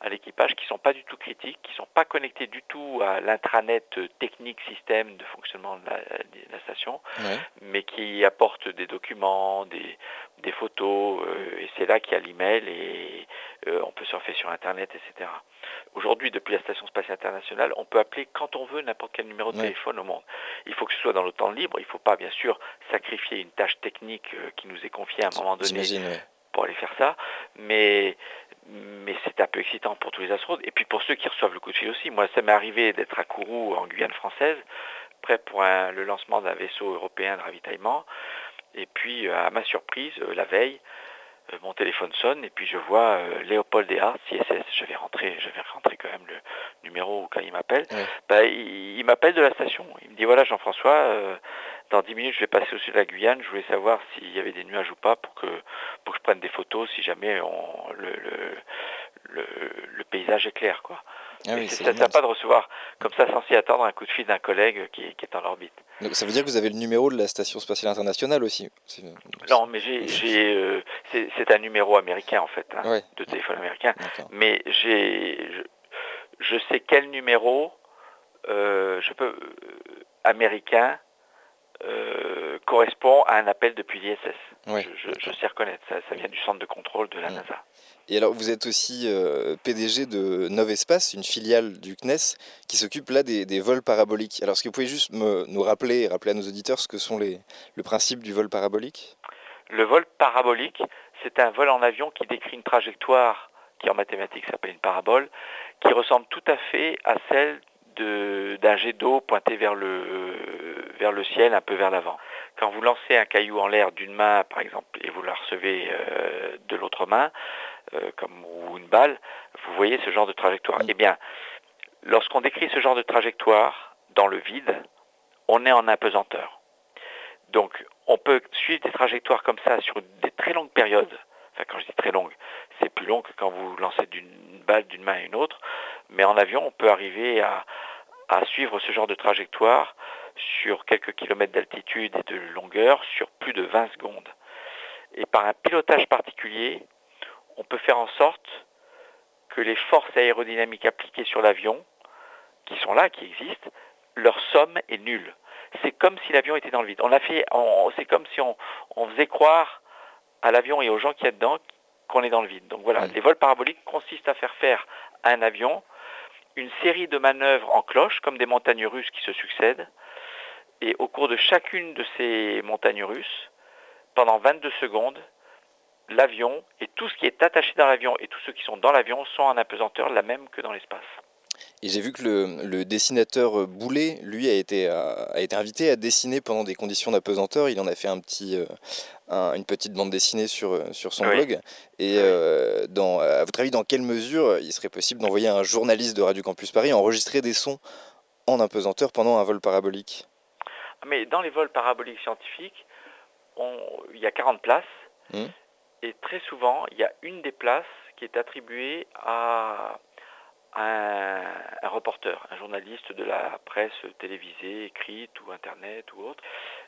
à l'équipage qui ne sont pas du tout critiques, qui ne sont pas connectés du tout à l'intranet euh, technique système de fonctionnement de la, de la station, Ouais. mais qui apportent des documents, des, des photos, euh, et c'est là qu'il y a l'email et euh, on peut surfer sur Internet, etc. Aujourd'hui, depuis la Station spatiale internationale, on peut appeler quand on veut n'importe quel numéro de Ouais. téléphone au monde. Il faut que ce soit dans le temps libre, il ne faut pas bien sûr sacrifier une tâche technique euh, qui nous est confiée à un moment donné ouais. pour aller faire ça, mais, mais c'est un peu excitant pour tous les astronautes, et puis pour ceux qui reçoivent le coup de fil aussi. Moi, ça m'est arrivé d'être à Kourou, en Guyane française, prêt pour le lancement d'un vaisseau européen de ravitaillement, et puis euh, à ma surprise, euh, la veille, mon téléphone sonne, et puis je vois euh, Léopold Ehart, CSS, je vais rentrer, je vais rentrer quand même le numéro quand il m'appelle. Bah, il, il m'appelle de la station, il me dit voilà Jean-François, euh, dans 10 minutes je vais passer au-dessus de la Guyane, je voulais savoir s'il y avait des nuages ou pas pour que pour que je prenne des photos si jamais on, le, le, le, le paysage est clair. Quoi. Ah oui, c'est sympa de recevoir comme ça sans s'y attendre un coup de fil d'un collègue qui, est- qui est en orbite. Donc, ça veut dire que vous avez le numéro de la Station spatiale internationale aussi Non, mais j'ai, euh, c'est, un numéro américain en fait, hein, Ouais. de téléphone américain. Mais j'ai, je, je sais quel numéro euh, je peux euh, américain correspond à un appel depuis l'ISS. Je, je- je sais reconnaître. Ça, ça vient du centre de contrôle de la. NASA. Et alors, vous êtes aussi euh, PDG de Novespace, une filiale du CNES, qui s'occupe là des, des vols paraboliques. Alors, est-ce que vous pouvez juste me, nous rappeler et rappeler à nos auditeurs ce que sont les, le principe du vol parabolique? Le vol parabolique, c'est un vol en avion qui décrit une trajectoire qui en mathématiques s'appelle une parabole, qui ressemble tout à fait à celle de- d'un jet d'eau pointé vers le, vers le ciel, un peu vers l'avant. Quand vous lancez un caillou en l'air d'une main, par exemple, et vous la recevez euh, de l'autre main, euh, comme ou une balle, vous voyez ce genre de trajectoire. Eh bien, lorsqu'on décrit ce genre de trajectoire dans le vide, on est en apesanteur. Donc, on peut suivre des trajectoires comme ça sur des très longues périodes. Enfin, quand je dis très longues, c'est plus long que quand vous lancez d'une balle d'une main à une autre. Mais en avion, on peut arriver à, à suivre ce genre de trajectoire sur quelques kilomètres d'altitude et de longueur sur plus de 20 secondes. Et par un pilotage particulier, on peut faire en sorte que les forces aérodynamiques appliquées sur l'avion, qui sont là, qui existent, leur somme est nulle. C'est comme si l'avion était dans le vide. On a fait, c'est comme si on, on faisait croire à l'avion et aux gens qui y a dedans qu'on est dans le vide. Donc voilà, les vols paraboliques consistent à faire faire à un avion une série de manœuvres en cloche, comme des montagnes russes qui se succèdent. Et au cours de chacune de ces montagnes russes, pendant 22 secondes, l'avion et tout ce qui est attaché dans l'avion et tous ceux qui sont dans l'avion sont en apesanteur la même que dans l'espace. Et j'ai vu que le, le dessinateur euh, Boulet, lui, a été, a, a été invité à dessiner pendant des conditions d'apesanteur. Il en a fait un petit, euh, un- une petite bande dessinée sur, euh, sur son Oui. blog. Et euh, dans, à votre avis, dans quelle mesure il serait possible d'envoyer un journaliste de Radio Campus Paris enregistrer des sons en apesanteur pendant un vol parabolique? Mais dans les vols paraboliques scientifiques, on- il y a 40 places. Mhm. Et très souvent, il y a une des places qui est attribuée à un, un reporter, un journaliste de la presse télévisée, écrite ou internet ou autre.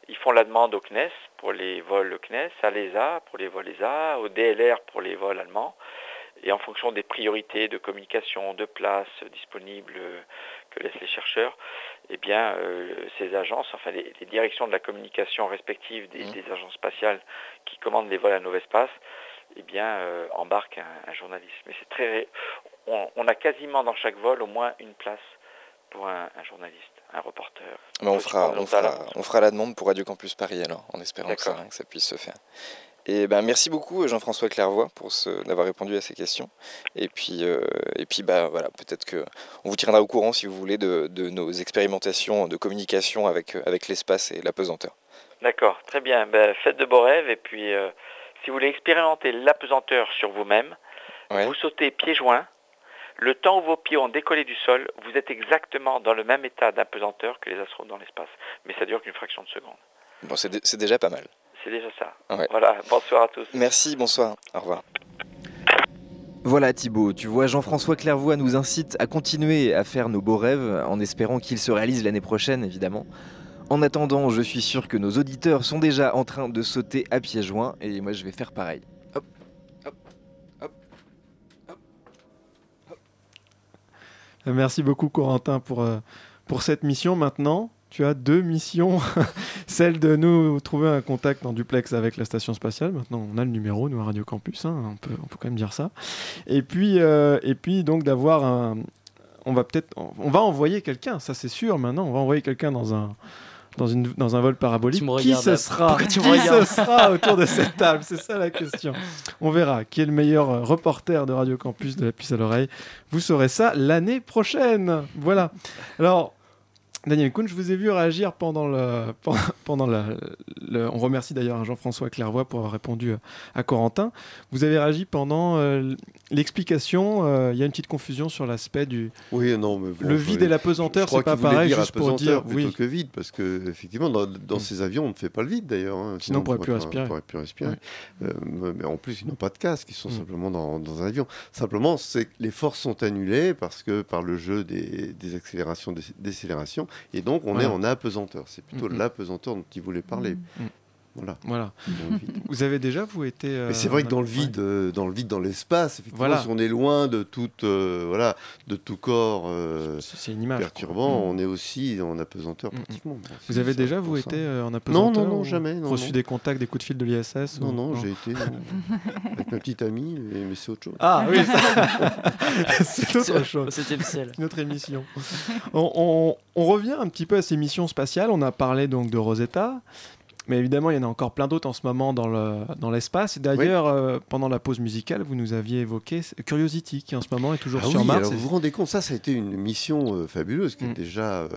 Ils font la demande au CNES pour les vols CNES, à l'ESA pour les vols ESA, au DLR pour les vols allemands. Et en fonction des priorités de communication, de places disponibles que laissent les chercheurs, eh bien, euh, ces agences, enfin les, les directions de la communication respectives des, Mhm. des agences spatiales qui commandent les vols à Novespace, eh bien, euh, embarquent un, un journaliste. Mais c'est très, on, on a quasiment dans chaque vol au moins une place pour un, un journaliste, un reporter. Mais on, fera, on, fera, on fera la demande pour Radio Campus Paris alors, en espérant que ça, D'accord. que ça puisse se faire. Et ben, merci beaucoup Jean-François Clairvoy pour d'avoir répondu à ces questions. Et puis, euh, et puis bah, voilà, peut-être que on vous tiendra au courant si vous voulez de, de nos expérimentations de communication avec, avec l'espace et la pesanteur. D'accord, très bien. Ben, faites de beaux rêves et puis euh, si vous voulez expérimenter l'apesanteur sur vous-même, Ouais. vous sautez pieds joints. Le temps où vos pieds ont décollé du sol, vous êtes exactement dans le même état d'apesanteur que les astronautes dans l'espace. Mais ça dure qu'une fraction de seconde. Bon, c'est dé- c'est déjà pas mal. C'est déjà ça. Ouais. Voilà, bonsoir à tous. Merci, bonsoir, au revoir. Voilà Thibaut, tu vois, Jean-François Clairvoy nous incite à continuer à faire nos beaux rêves en espérant qu'ils se réalisent l'année prochaine, évidemment. En attendant, je suis sûr que nos auditeurs sont déjà en train de sauter à pieds joints et moi je vais faire pareil. Merci beaucoup Corentin pour, euh, pour cette mission. Maintenant, tu as deux missions. Celle de nous trouver un contact en duplex avec la station spatiale. Maintenant, on a le numéro, nous, à Radio Campus. hein, on, peut, quand même dire ça. Et puis, euh, et puis donc d'avoir un... On va peut-être... On va envoyer quelqu'un, ça c'est sûr maintenant. On va envoyer quelqu'un dans un... Dans, une, dans un vol parabolique, qui ce sera tu Qui ce sera autour de cette table? C'est ça la question. On verra qui est le meilleur euh, reporter de Radio Campus de la puce à l'oreille. Vous saurez ça l'année prochaine. Voilà. Alors, Daniel Kuhn, je vous ai vu réagir pendant le. Pendant, pendant le, le- On remercie d'ailleurs Jean-François Clairvoy pour avoir répondu euh, à Corentin. Vous avez réagi pendant euh, l'explication. euh, Il y a une petite confusion sur l'aspect du. Oui, non, mais bon, le je- vide et la pesanteur, c'est pas pareil, juste pour dire. plutôt Oui. que vide, parce que effectivement, dans, dans Mm. ces avions, on ne fait pas le vide d'ailleurs. hein, Sinon, on pourrait plus respirer. on pourrait plus respirer. Ouais. Euh, mais en plus, ils n'ont pas de casque, ils sont Mm. simplement dans, dans un avion. Simplement, c'est les forces sont annulées parce que par le jeu des, des accélérations, des décélérations, et donc on est en apesanteur. C'est plutôt Mm, mm. l'apesanteur dont il voulait parler. Voilà. Vous avez déjà, vous, été. euh, Mais c'est vrai que dans le ouais. vide, euh, dans le vide, dans l'espace, effectivement, Voilà. si on est loin de toute, euh, voilà, de tout corps euh, une image. perturbant, Mm. on est aussi en apesanteur Mm, mm. pratiquement. Bon, Vous avez déjà, vous, été euh, en Non, apesanteur non, non, jamais. non, reçu non. des contacts, des coups de fil de l'ISS Non, ou- non, j'ai été euh, avec ma petite amie, mais, mais c'est autre chose. Ah oui, ça- c'est autre Au chose. Une autre émission. On, on- on revient un petit peu à ces missions spatiales. On a parlé donc de Rosetta. Mais évidemment, il y en a encore plein d'autres en ce moment dans le- dans l'espace. Et D'ailleurs, euh, pendant la pause musicale, vous nous aviez évoqué Curiosity, qui en ce moment est toujours Ah sur oui, Mars. alors vous vous rendez compte, ça, ça a été une mission euh, fabuleuse qui est Mm. déjà.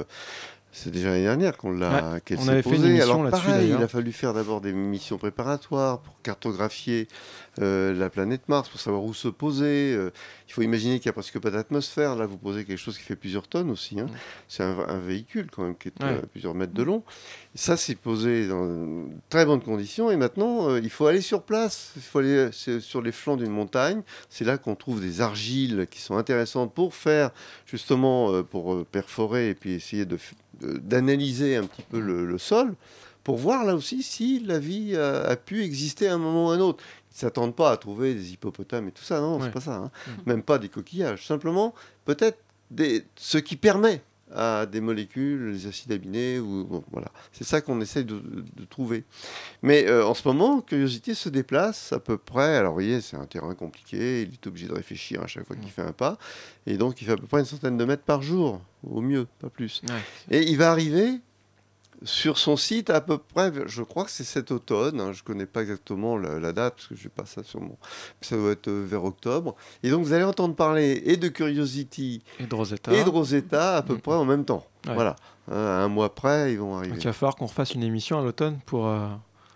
C'est déjà l'année dernière qu'on l'a, qu'elle on s'est posée. Alors pareil, il a fallu faire d'abord des missions préparatoires pour cartographier euh, la planète Mars, pour savoir où se poser. euh, il faut imaginer qu'il n'y a presque pas d'atmosphère. Là, vous posez quelque chose qui fait plusieurs tonnes aussi. hein. C'est un, un véhicule quand même qui est Ouais. euh, plusieurs mètres de long. Ça, c'est posé dans de très bonnes conditions. Et maintenant, euh, il faut aller sur place. Il faut aller sur les flancs d'une montagne. C'est là qu'on trouve des argiles qui sont intéressantes pour faire justement pour perforer et puis essayer de- d'analyser un petit peu le, le sol pour voir là aussi si la vie a, a pu exister à un moment ou à un autre. Ils ne s'attendent pas à trouver des hippopotames et tout ça, non, Ouais. c'est pas ça. hein. Mhm. Même pas des coquillages. Simplement, peut-être des, ce qui permet à des molécules, les acides aminés, ou bon, voilà. C'est ça qu'on essaye de, de trouver. Mais euh, en ce moment, Curiosity se déplace à peu près. Alors, vous voyez, c'est un terrain compliqué. Il est obligé de réfléchir à chaque fois qu'il fait un pas, et donc il fait à peu près une centaine de mètres par jour, au mieux, pas plus. Ouais. Et il va arriver sur son site à peu près, je crois que c'est cet automne, hein, je ne connais pas exactement la, la date, parce que je n'ai pas ça sur mon... Ça doit être euh, vers octobre. Et donc vous allez entendre parler et de Curiosity Et de Rosetta. et de Rosetta à peu Mm. près en même temps. Ouais. Voilà. Hein, un mois près, ils vont arriver. Donc il va falloir qu'on refasse une émission à l'automne pour, euh,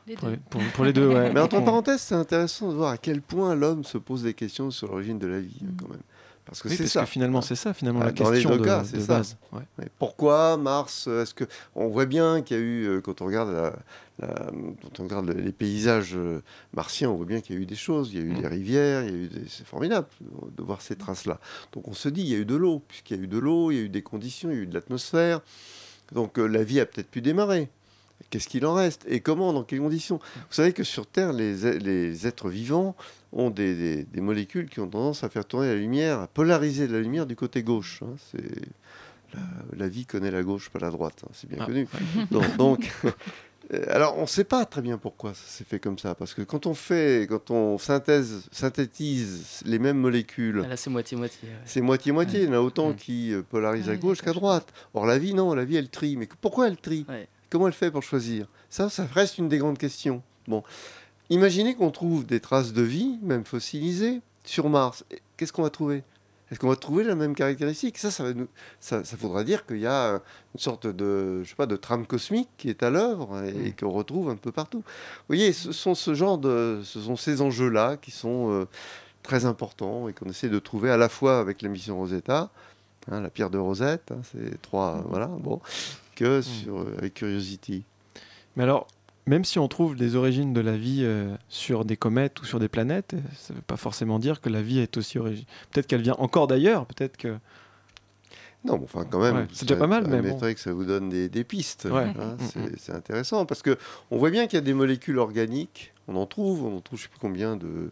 Les pour, deux. les, pour- pour les deux. Ouais, Mais entre parenthèses, c'est intéressant de voir à quel point l'homme se pose des questions sur l'origine de la vie, Mm. quand même. Parce que Oui, c'est ça. que finalement, c'est ça, finalement, Ah, la question de, cas, de base. Ouais. Pourquoi Mars Est-ce que on voit bien qu'il y a eu, euh, quand on regarde la- la- quand on regarde les paysages euh, martiens, on voit bien qu'il y a eu des choses. Il y a eu Mm. des rivières, il y a eu des... c'est formidable de voir ces traces-là. Donc on se dit, il y a eu de l'eau, puisqu'il y a eu de l'eau, il y a eu des conditions, il y a eu de l'atmosphère. Donc euh, la vie a peut-être pu démarrer. Qu'est-ce qu'il en reste Et comment Dans quelles conditions? Vous savez que sur Terre, les, les êtres vivants ont des, des- des molécules qui ont tendance à faire tourner la lumière, à polariser la lumière du côté gauche. hein. C'est la, la vie connaît la gauche, pas la droite. hein, C'est bien Ah, connu. Donc, donc, euh, alors on ne sait pas très bien pourquoi ça s'est fait comme ça, parce que quand on fait, quand on synthèse, synthétise les mêmes molécules. Ah, Là, c'est moitié-moitié. ouais. C'est moitié-moitié. Il y en a autant qui euh, polarisent à Ouais, gauche qu'à droite. Or, la vie, non. La vie, elle trie. Mais pourquoi elle trie? Comment elle fait pour choisir? Ça, ça reste une des grandes questions. Bon. Imaginez qu'on trouve des traces de vie, même fossilisées, sur Mars. Qu'est-ce qu'on va trouver? Est-ce qu'on va trouver la même caractéristique? Ça, ça, va nous- ça, ça voudra dire qu'il y a une sorte de, je sais pas, de trame cosmique qui est à l'œuvre et, et qu'on retrouve un peu partout. Vous voyez, ce sont ce genre de, ce sont ces enjeux-là qui sont euh, très importants et qu'on essaie de trouver à la fois avec la mission Rosetta, hein, la pierre de Rosette, hein, c'est trois, voilà, bon, que sur, euh, avec Curiosity. Mais alors, même si on trouve des origines de la vie euh, sur des comètes ou sur des planètes, euh, ça ne veut pas forcément dire que la vie est aussi origine. Peut-être qu'elle vient encore d'ailleurs, peut-être que. Non, bon, enfin, quand même, Ouais, c'est déjà pas mal, mais bon. que ça vous donne des, des pistes. Ouais. hein, Mm, c'est mm. c'est intéressant parce que on voit bien qu'il y a des molécules organiques. On en trouve, on en trouve je sais plus combien de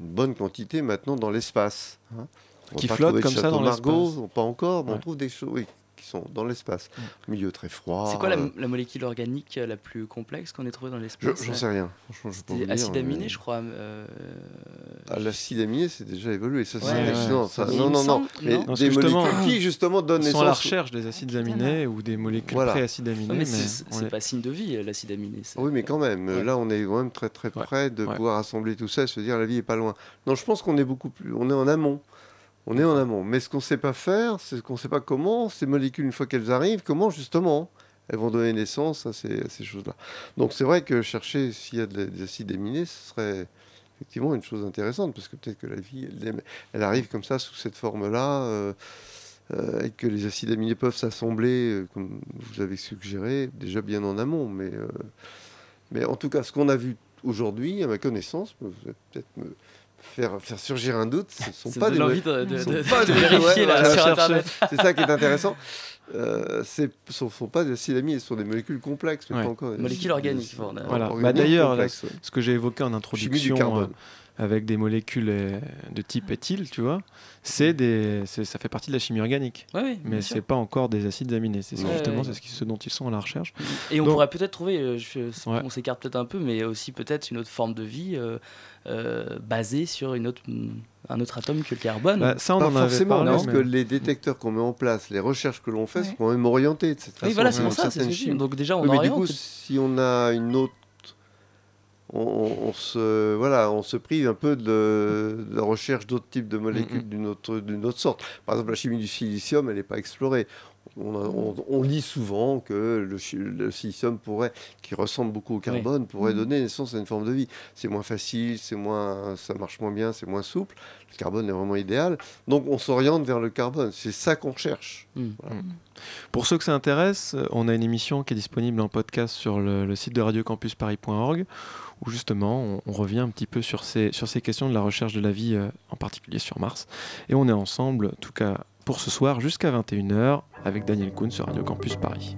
une bonne quantité maintenant dans l'espace. hein. Qui flottent comme ça dans l'espace. Pas encore, mais on trouve des choses oui, sont dans l'espace. Milieu très froid. C'est quoi la, euh, la molécule organique euh, la plus complexe qu'on ait trouvée dans je- l'espace J'en sais rien. Franchement, je peux dire, acide mais- aminé, je crois. euh, Ah, L'acide aminé, c'est déjà évolué. Ça, c'est Ouais, ouais, non, ça, non, non, Mais non. Des molécules qui, justement, donnent sont à la recherche des acides aminés ou des molécules Voilà. pré-acides aminés. mais mais c'est c'est pas signe de vie, euh, l'acide aminé. c'est- Oui, mais quand même, Ouais. là, on est quand même très très Ouais. près de Ouais. pouvoir assembler tout ça et se dire la vie est pas loin. Non, je pense qu'on est beaucoup plus, on est en amont. On est en amont. Mais ce qu'on ne sait pas faire, c'est qu'on ne sait pas comment ces molécules, une fois qu'elles arrivent, comment justement elles vont donner naissance à ces, choses-là. Donc c'est vrai que chercher s'il y a des acides aminés, ce serait effectivement une chose intéressante, parce que peut-être que la vie, elle, arrive comme ça, sous cette forme-là, euh, euh, et que les acides aminés peuvent s'assembler, euh, comme vous avez suggéré, déjà bien en amont. Mais, mais en tout cas, ce qu'on a vu aujourd'hui, à ma connaissance, peut-être faire, faire surgir un doute, ce ne sont pas de des l'envie de, de- ce sont de- pas de des- vérifier ouais, sur. Internet. C'est ça qui est intéressant. Euh, ce ne sont, sont pas des acides aminés, ce sont des molécules complexes, mais Ouais. pas encore des Molécules organiques, des- voilà. Voilà. organiques Bah, d'ailleurs. Ce que j'ai évoqué en Chimie du introduction carbone. euh, avec des molécules euh, de type éthyle, tu vois, c'est des, c'est- ça fait partie de la chimie organique. Ouais, oui, Mais c'est pas encore des acides aminés. C'est Ouais, justement ouais. c'est ce, dont ils sont à la recherche. Et on Donc- pourrait peut-être trouver, euh, je- Ouais. on s'écarte peut-être un peu, mais aussi peut-être une autre forme de vie euh, euh, basée sur une autre, un autre atome que le carbone. Bah, ça, on Pas en avait forcément, parlé. parce mais- que les détecteurs qu'on met en place, les recherches que l'on fait, Ouais. sont quand même orientées de cette façon. oui, voilà, c'est pour ça, c'est. Donc déjà, on Oui, mais du coup, si on a une autre. On, se, voilà, on se prive un peu de, de la recherche d'autres types de molécules d'une autre, d'une autre sorte. Par exemple, la chimie du silicium, elle n'est pas explorée. On, a- on- on lit souvent que le, silicium pourrait, qui ressemble beaucoup au carbone, pourrait Mhm. donner naissance à une forme de vie. C'est moins facile, c'est moins, ça marche moins bien, c'est moins souple. Le carbone est vraiment idéal. Donc on s'oriente vers le carbone. C'est ça qu'on cherche. Hmm. Pour ceux que ça intéresse, euh, on a une émission qui est disponible en podcast sur le, le site de radiocampusparis.org où justement on, revient un petit peu sur ces, sur ces questions de la recherche de la vie, euh, en particulier sur Mars. Et on est ensemble, en tout cas pour ce soir, jusqu'à 21h avec Daniel Kuhn sur Radio Campus Paris.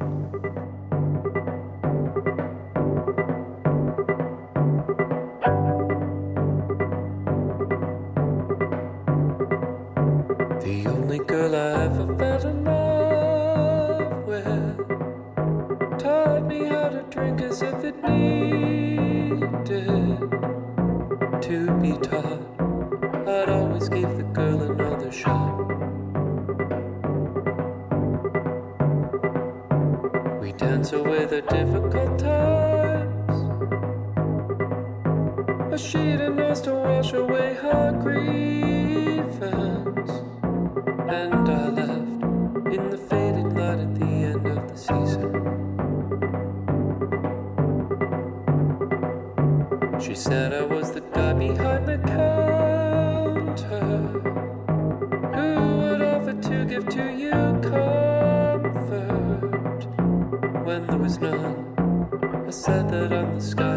When there was none. I said that I'm the sky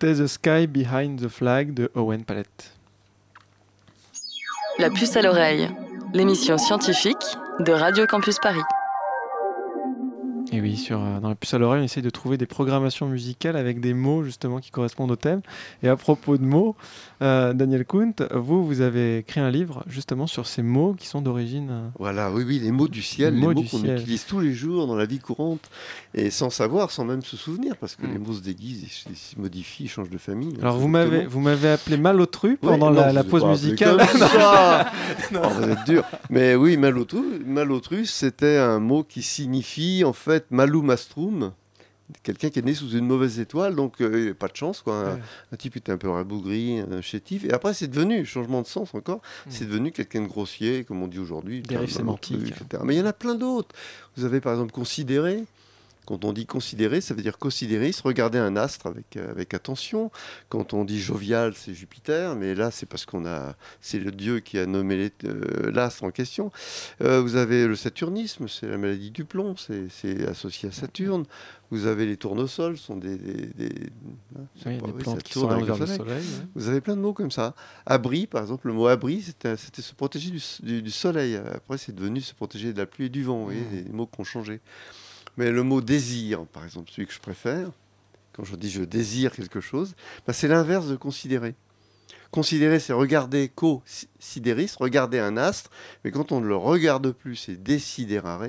C'était The Sky Behind the Flag de Owen Palette. La puce à l'oreille, l'émission scientifique de Radio Campus Paris. Et oui, sur, euh, dans la puce à l'oreille, on essaye de trouver des programmations musicales avec des mots justement qui correspondent au thème. Et à propos de mots, euh, Daniel Kunt, vous, vous avez écrit un livre justement sur ces mots qui sont d'origine. euh, Voilà, oui, oui, les mots du ciel, Les mots mots, qu'on utilise tous les jours dans la vie courante, et sans savoir, sans même se souvenir, parce que Mm. les mots se déguisent, ils, se modifient, ils changent de famille. Alors vous m'avez vous m'avez appelé malotru Oui, pendant non, la, pause musicale. comme ça. Oh, vous êtes dur. Mais oui, malotru, malotrus, c'était un mot qui signifie en fait malum astrum, quelqu'un qui est né sous une mauvaise étoile, donc euh, pas de chance quoi. Un, Ouais. un type qui était un peu rabougri, un chétif. Et après, c'est devenu changement de sens encore. Mm. C'est devenu quelqu'un de grossier, comme on dit aujourd'hui. Dérive sémantique. etc. Mais il y en a plein d'autres. Vous avez par exemple considéré. Quand on dit considérer, ça veut dire considérer, se regarder un astre avec, euh, avec attention. Quand on dit jovial, c'est Jupiter, mais là, c'est parce qu'on a, c'est le dieu qui a nommé euh, l'astre en question. Euh, vous avez le saturnisme, c'est la maladie du plomb, c'est associé à Saturne. Vous avez les tournesols, sont des, des, des- hein, c'est Oui, pas- des oui, plantes qui sont vers le soleil. soleil. ouais. Vous avez plein de mots comme ça. Abri, par exemple, le mot abri, c'était se protéger du, du- du soleil. Après, c'est devenu se protéger de la pluie et du vent. Vous voyez, Mm. les mots qui ont changé. Mais le mot désir, par exemple, celui que je préfère, quand je dis je désire quelque chose, bah, c'est l'inverse de considérer. Considérer, c'est regarder co-sidéris, regarder un astre, mais quand on ne le regarde plus, c'est désidérare.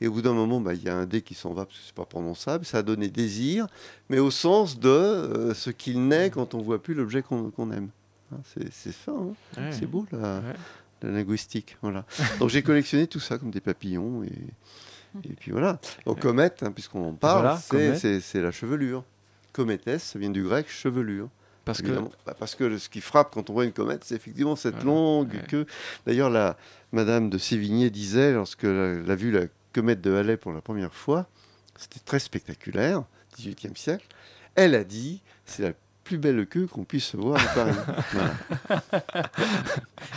Et au bout d'un moment, bah, il y a un dé qui s'en va parce que c'est pas prononçable. Ça a donné désir, mais au sens de euh, ce qu'il naît quand on voit plus l'objet qu'on aime. Hein, c'est ça, hein. Ouais. c'est beau la, Ouais. la linguistique. Voilà. Donc j'ai collectionné tout ça comme des papillons et, et puis voilà. Donc comète, hein, puisqu'on en parle, Voilà, c'est- la chevelure. Cométès, ça vient du grec chevelure. Parce que. Bah, parce que ce qui frappe quand on voit une comète, c'est effectivement cette Voilà, longue ouais. queue. D'ailleurs, la Madame de Sévigné disait, lorsqu'elle a, a vu la comète de Halley pour la première fois, c'était très spectaculaire, 18e siècle, elle a dit, c'est la plus belle queue qu'on puisse voir à Paris. Voilà.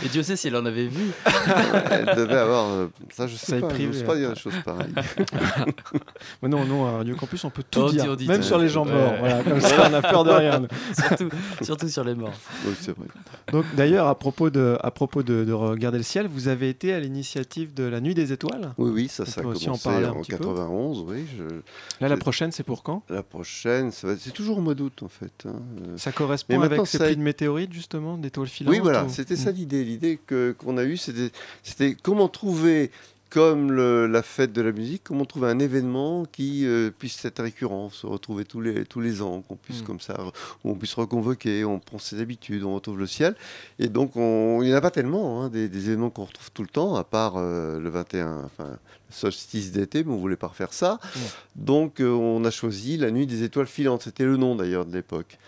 Et Dieu sait si elle en avait vu. Elle devait avoir... euh, ça, je sais Ça pas, privé, j'ose pas dire des choses pareilles. Mais non, non, à Radio Campus, on peut tout Oh, dire, dis- on dit même sur les gens Ouais. morts. Voilà, comme ça, on n'a peur de rien. surtout, surtout sur les morts. Oui, c'est vrai. Donc, d'ailleurs, à propos, de, à propos de, de regarder le ciel, vous avez été à l'initiative de la Nuit des Étoiles? Oui, oui, ça, On ça a en commencé en peu. 91, oui. je- Là, la prochaine, c'est pour quand? La prochaine, va- c'est toujours au mois d'août, en fait. hein. Euh, Ça correspond avec ces pluies de météorites, justement, d'étoiles filantes Oui, voilà, ou- c'était ça l'idée. L'idée que- qu'on a eue, c'était comment trouver, comme le- la fête de la musique, comment trouver un événement qui euh, puisse être récurrent, se retrouver tous les, tous les ans, qu'on puisse Mm. comme ça, où on puisse reconvoquer, on prend ses habitudes, on retrouve le ciel. Et donc, on- il n'y en a pas tellement, hein, des, des événements qu'on retrouve tout le temps, à part euh, le 21, enfin, solstice d'été, mais on voulait pas refaire ça. Donc, euh, on a choisi la nuit des étoiles filantes. C'était le nom d'ailleurs de l'époque.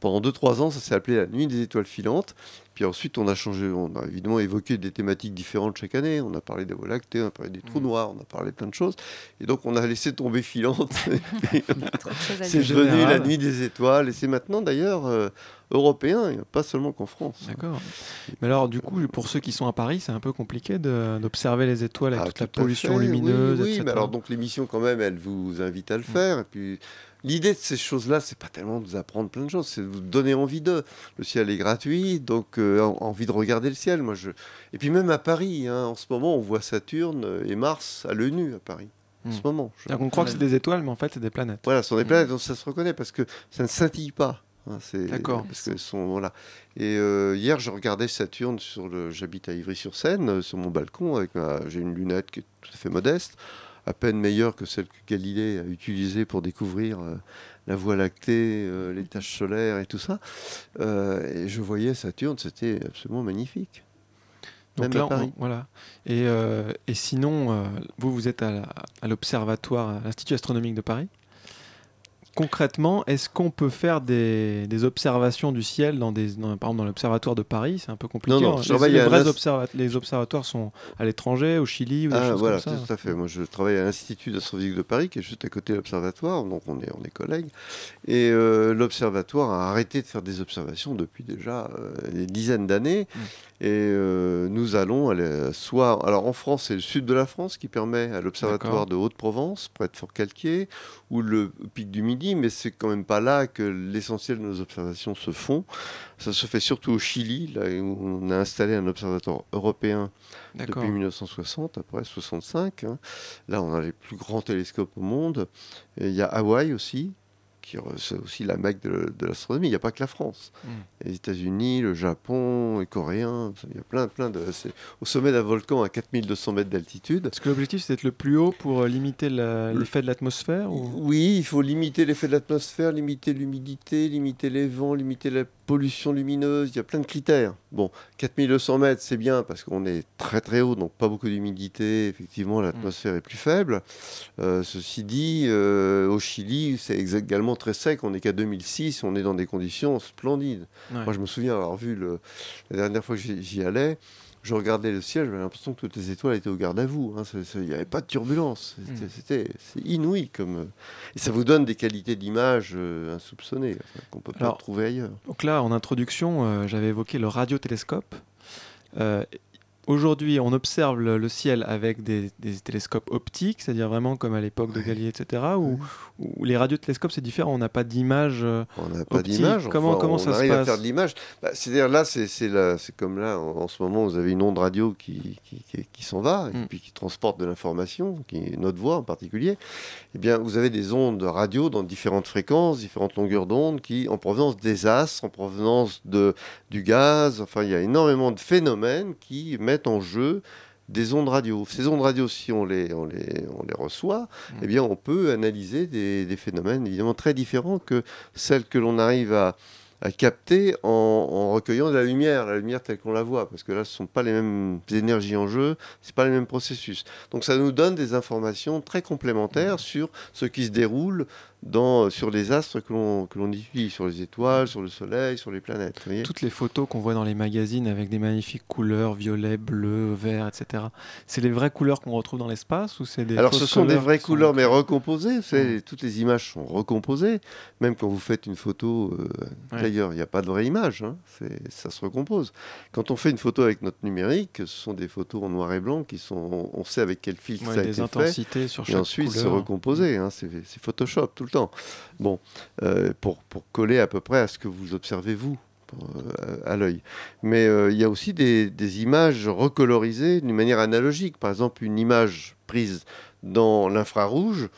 Pendant 2-3 ans, ça s'est appelé la nuit des étoiles filantes. Puis ensuite, on a changé, on a évidemment évoqué des thématiques différentes chaque année. On a parlé des voies lactées, on a parlé des trous noirs, on a parlé de plein de choses. Et donc, on a laissé tomber filante. C'est devenu la nuit des étoiles. Et c'est maintenant d'ailleurs euh, européen, pas seulement qu'en France. D'accord. Mais alors, du coup, pour ceux qui sont à Paris, c'est un peu compliqué d'observer les étoiles avec Ah, toute la tout pollution fait, lumineuse, Oui, etc. mais alors donc l'émission quand même, elle vous invite à le faire. Et puis l'idée de ces choses-là, c'est pas tellement de vous apprendre plein de choses, c'est de vous donner envie de. Le ciel est gratuit, donc euh, en- envie de regarder le ciel. Moi, je. Et puis même à Paris, hein, en ce moment, on voit Saturne et Mars à l'œil nu à Paris. En Hmm. ce moment. je- on croit que c'est des étoiles, mais en fait, c'est des planètes. Voilà, ce sont des planètes, donc ça se reconnaît parce que ça ne scintille pas. hein, D'accord. Parce que sont, voilà. Et euh, hier, je regardais Saturne sur le. J'habite à Ivry-sur-Seine, euh, sur mon balcon, avec ma- j'ai une lunette qui est tout à fait modeste, à peine meilleure que celle que Galilée a utilisée pour découvrir euh, la Voie lactée, euh, les taches solaires et tout ça. Euh, et je voyais Saturne, c'était absolument magnifique. Donc Même à là, on- voilà. Et, et sinon, vous, vous êtes à l'observatoire, à l'Institut astronomique de Paris? Concrètement, est-ce qu'on peut faire des, des observations du ciel dans des, dans- par exemple dans l'observatoire de Paris? C'est un peu compliqué. Non, non, hein. je les, vrais l'Inst- observa- les observatoires sont à l'étranger, au Chili ou des Ah choses voilà, comme ça. tout à fait. Moi, je travaille à l'Institut d'astrophysique de Paris, qui est juste à côté de l'observatoire, donc on est, on est collègues. Et euh, l'observatoire a arrêté de faire des observations depuis déjà euh, des dizaines d'années. Mm. Et euh, nous allons aller, soit. Alors en France, c'est le sud de la France qui permet à l'observatoire de Haute-Provence, près de Fort-Calquier, ou le pic du Midi, mais c'est quand même pas là que l'essentiel de nos observations se font. Ça se fait surtout au Chili, là où on a installé un observatoire européen depuis 1960, après 65. hein. Là, on a les plus grands télescopes au monde. Et il y a Hawaï aussi, qui c'est aussi la mecque de, de l'astronomie. Il n'y a pas que la France. Mm. Les États-Unis, le Japon, les Coréens, il y a plein, plein de. C'est au sommet d'un volcan à 4200 mètres d'altitude. Est-ce que l'objectif c'est d'être le plus haut pour euh, limiter l'effet de l'atmosphère ou... Oui, il faut limiter l'effet de l'atmosphère, limiter l'humidité, limiter les vents, limiter la pollution lumineuse. Il y a plein de critères. Bon, 4200 mètres, c'est bien parce qu'on est très très haut, donc pas beaucoup d'humidité. Effectivement, l'atmosphère est plus faible. Euh, ceci dit, euh, au Chili, c'est exa- également très sec. On n'est qu'à 2006, on est dans des conditions splendides. Ouais. Moi, je me souviens avoir vu le, la dernière fois que j'y allais. Je regardais le ciel, j'avais l'impression que toutes les étoiles étaient au garde à vous. hein. Il n'y avait pas de turbulence. C'était- Mm. C'est inouï. Comme, euh, et ça vous donne des qualités d'image euh, insoupçonnées, enfin, qu'on ne peut pas Alors, trouver ailleurs. Donc là, en introduction, euh, j'avais évoqué le radiotélescope. Euh, Aujourd'hui, on observe le, le ciel avec des, des télescopes optiques, c'est-à-dire vraiment comme à l'époque de Galilée, etc. Ou les radiotélescopes, c'est différent, on n'a pas d'image. euh, On n'a pas d'image. Comment, enfin, comment on ça se arrive à passe faire de l'image. Bah, C'est-à-dire là, c'est comme là, en, en ce moment, vous avez une onde radio qui, qui, qui- qui s'en va, Mm. et puis qui transporte de l'information, qui est notre voix en particulier. Eh bien, vous avez des ondes radio dans différentes fréquences, différentes longueurs d'onde, qui, en provenance des astres, en provenance de, du gaz, enfin, il y a énormément de phénomènes qui mettent en jeu des ondes radio. Ces ondes radio, si on les, on les, on les reçoit, eh bien, on peut analyser des, des phénomènes évidemment très différents que celles que l'on arrive à, à capter en, en recueillant de la lumière, la lumière telle qu'on la voit, parce que là, ce ne sont pas les mêmes énergies en jeu, ce pas les mêmes processus. Donc, ça nous donne des informations très complémentaires sur ce qui se déroule dans, sur les astres que l'on utilise, sur les étoiles, sur le Soleil, sur les planètes. vous voyez Toutes les photos qu'on voit dans les magazines avec des magnifiques couleurs, violet, bleu, vert, etc. C'est les vraies couleurs qu'on retrouve dans l'espace ou c'est des Alors, ce sont des vraies couleurs, mais recomposées. Savez, toutes les images sont recomposées. Même quand vous faites une photo, euh, Ouais. d'ailleurs, il n'y a pas de vraie image. hein. Ça se recompose. Quand on fait une photo avec notre numérique, ce sont des photos en noir et blanc qui sont. On sait avec quel filtre Ouais, ça a des été fait. intensités sur Et chaque ensuite, c'est couleur. recomposé. hein. C'est c'est Photoshop tout le temps. Bon, euh, pour, pour coller à peu près à ce que vous observez vous. pour, euh, à l'œil. Mais euh, il y a aussi des, des images recolorisées d'une manière analogique. Par exemple, une image prise dans l'infrarouge,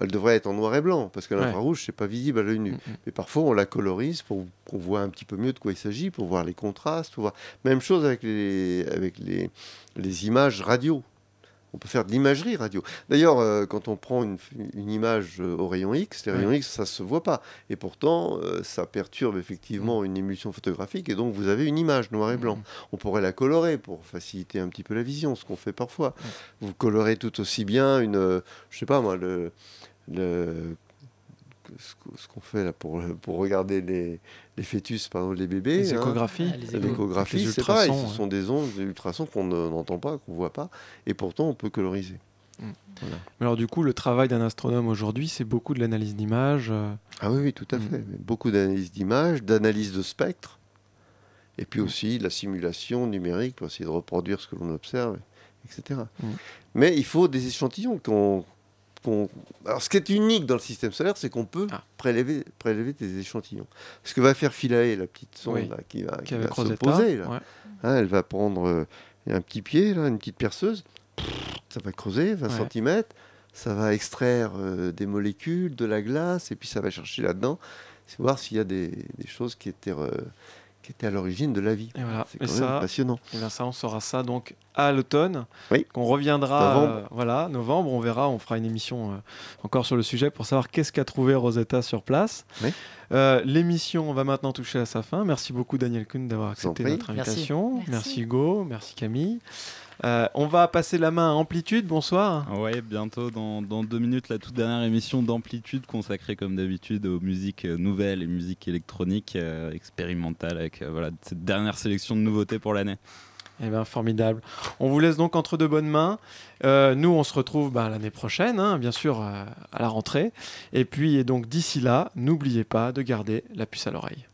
elle devrait être en noir et blanc, parce que Ouais. l'infrarouge, c'est pas visible à l'œil nu. Mais parfois, on la colorise pour qu'on voit un petit peu mieux de quoi il s'agit, pour voir les contrastes. Pour voir... Même chose avec les, avec les, les images radio. On peut faire de l'imagerie radio. D'ailleurs, euh, quand on prend une, une image euh, au rayon X, les rayons. X, ça se voit pas. Et pourtant, euh, ça perturbe effectivement une émulsion photographique, et donc vous avez une image noir et blanc. On pourrait la colorer pour faciliter un petit peu la vision, ce qu'on fait parfois. Vous colorez tout aussi bien une, je sais pas moi, le, le- ce qu- ce qu'on fait là pour, pour regarder les, les fœtus, par exemple les bébés. Les hein. échographies. Ah, les. L'échographie, Les c'est pareil. ultrasons, Ce sont des ondes, des ultrasons qu'on ne- n'entend pas, qu'on voit pas, et pourtant on peut coloriser. Mm. Voilà. Mais alors du coup, le travail d'un astronome aujourd'hui, c'est beaucoup de l'analyse d'images. euh, Ah oui, oui, tout à fait. Mais Beaucoup d'analyse d'images, d'analyse de spectres, et puis aussi de la simulation numérique pour essayer de reproduire ce que l'on observe, etc. Mm. Mais il faut des échantillons qu'on... Alors, ce qui est unique dans le système solaire, c'est qu'on peut prélever, prélever des échantillons. Ce que va faire Philae, la petite sonde Oui. là, qui va, qui va se poser, là. ouais. Hein, elle va prendre euh, un petit pied, là, une petite perceuse, ça va creuser 20 Ouais. cm, ça va extraire euh, des molécules, de la glace, et puis ça va chercher là-dedans, voir s'il y a des, des choses qui étaient, euh, qui étaient à l'origine de la vie. Et voilà. C'est Et quand même ça, passionnant. Et bien ça, on saura ça donc à l'automne. Oui. Qu'on reviendra. Novembre. euh, voilà, novembre. On verra. On fera une émission euh, encore sur le sujet pour savoir qu'est-ce qu'a trouvé Rosetta sur place. Oui. Euh, L'émission va maintenant toucher à sa fin. Merci beaucoup Daniel Kuhn d'avoir accepté notre Merci. invitation. Merci. Hugo. Merci Camille. Euh, on va passer la main à Amplitude. Bonsoir. Ouais, bientôt dans, dans deux minutes, la toute dernière émission d'Amplitude consacrée comme d'habitude aux musiques euh, nouvelles et musiques électroniques euh, expérimentales avec euh, voilà, cette dernière sélection de nouveautés pour l'année. Eh bien, formidable. On vous laisse donc entre de bonnes mains. Euh, nous, on se retrouve bah, l'année prochaine, hein, bien sûr, euh, à la rentrée. Et puis, et donc d'ici là, n'oubliez pas de garder la puce à l'oreille.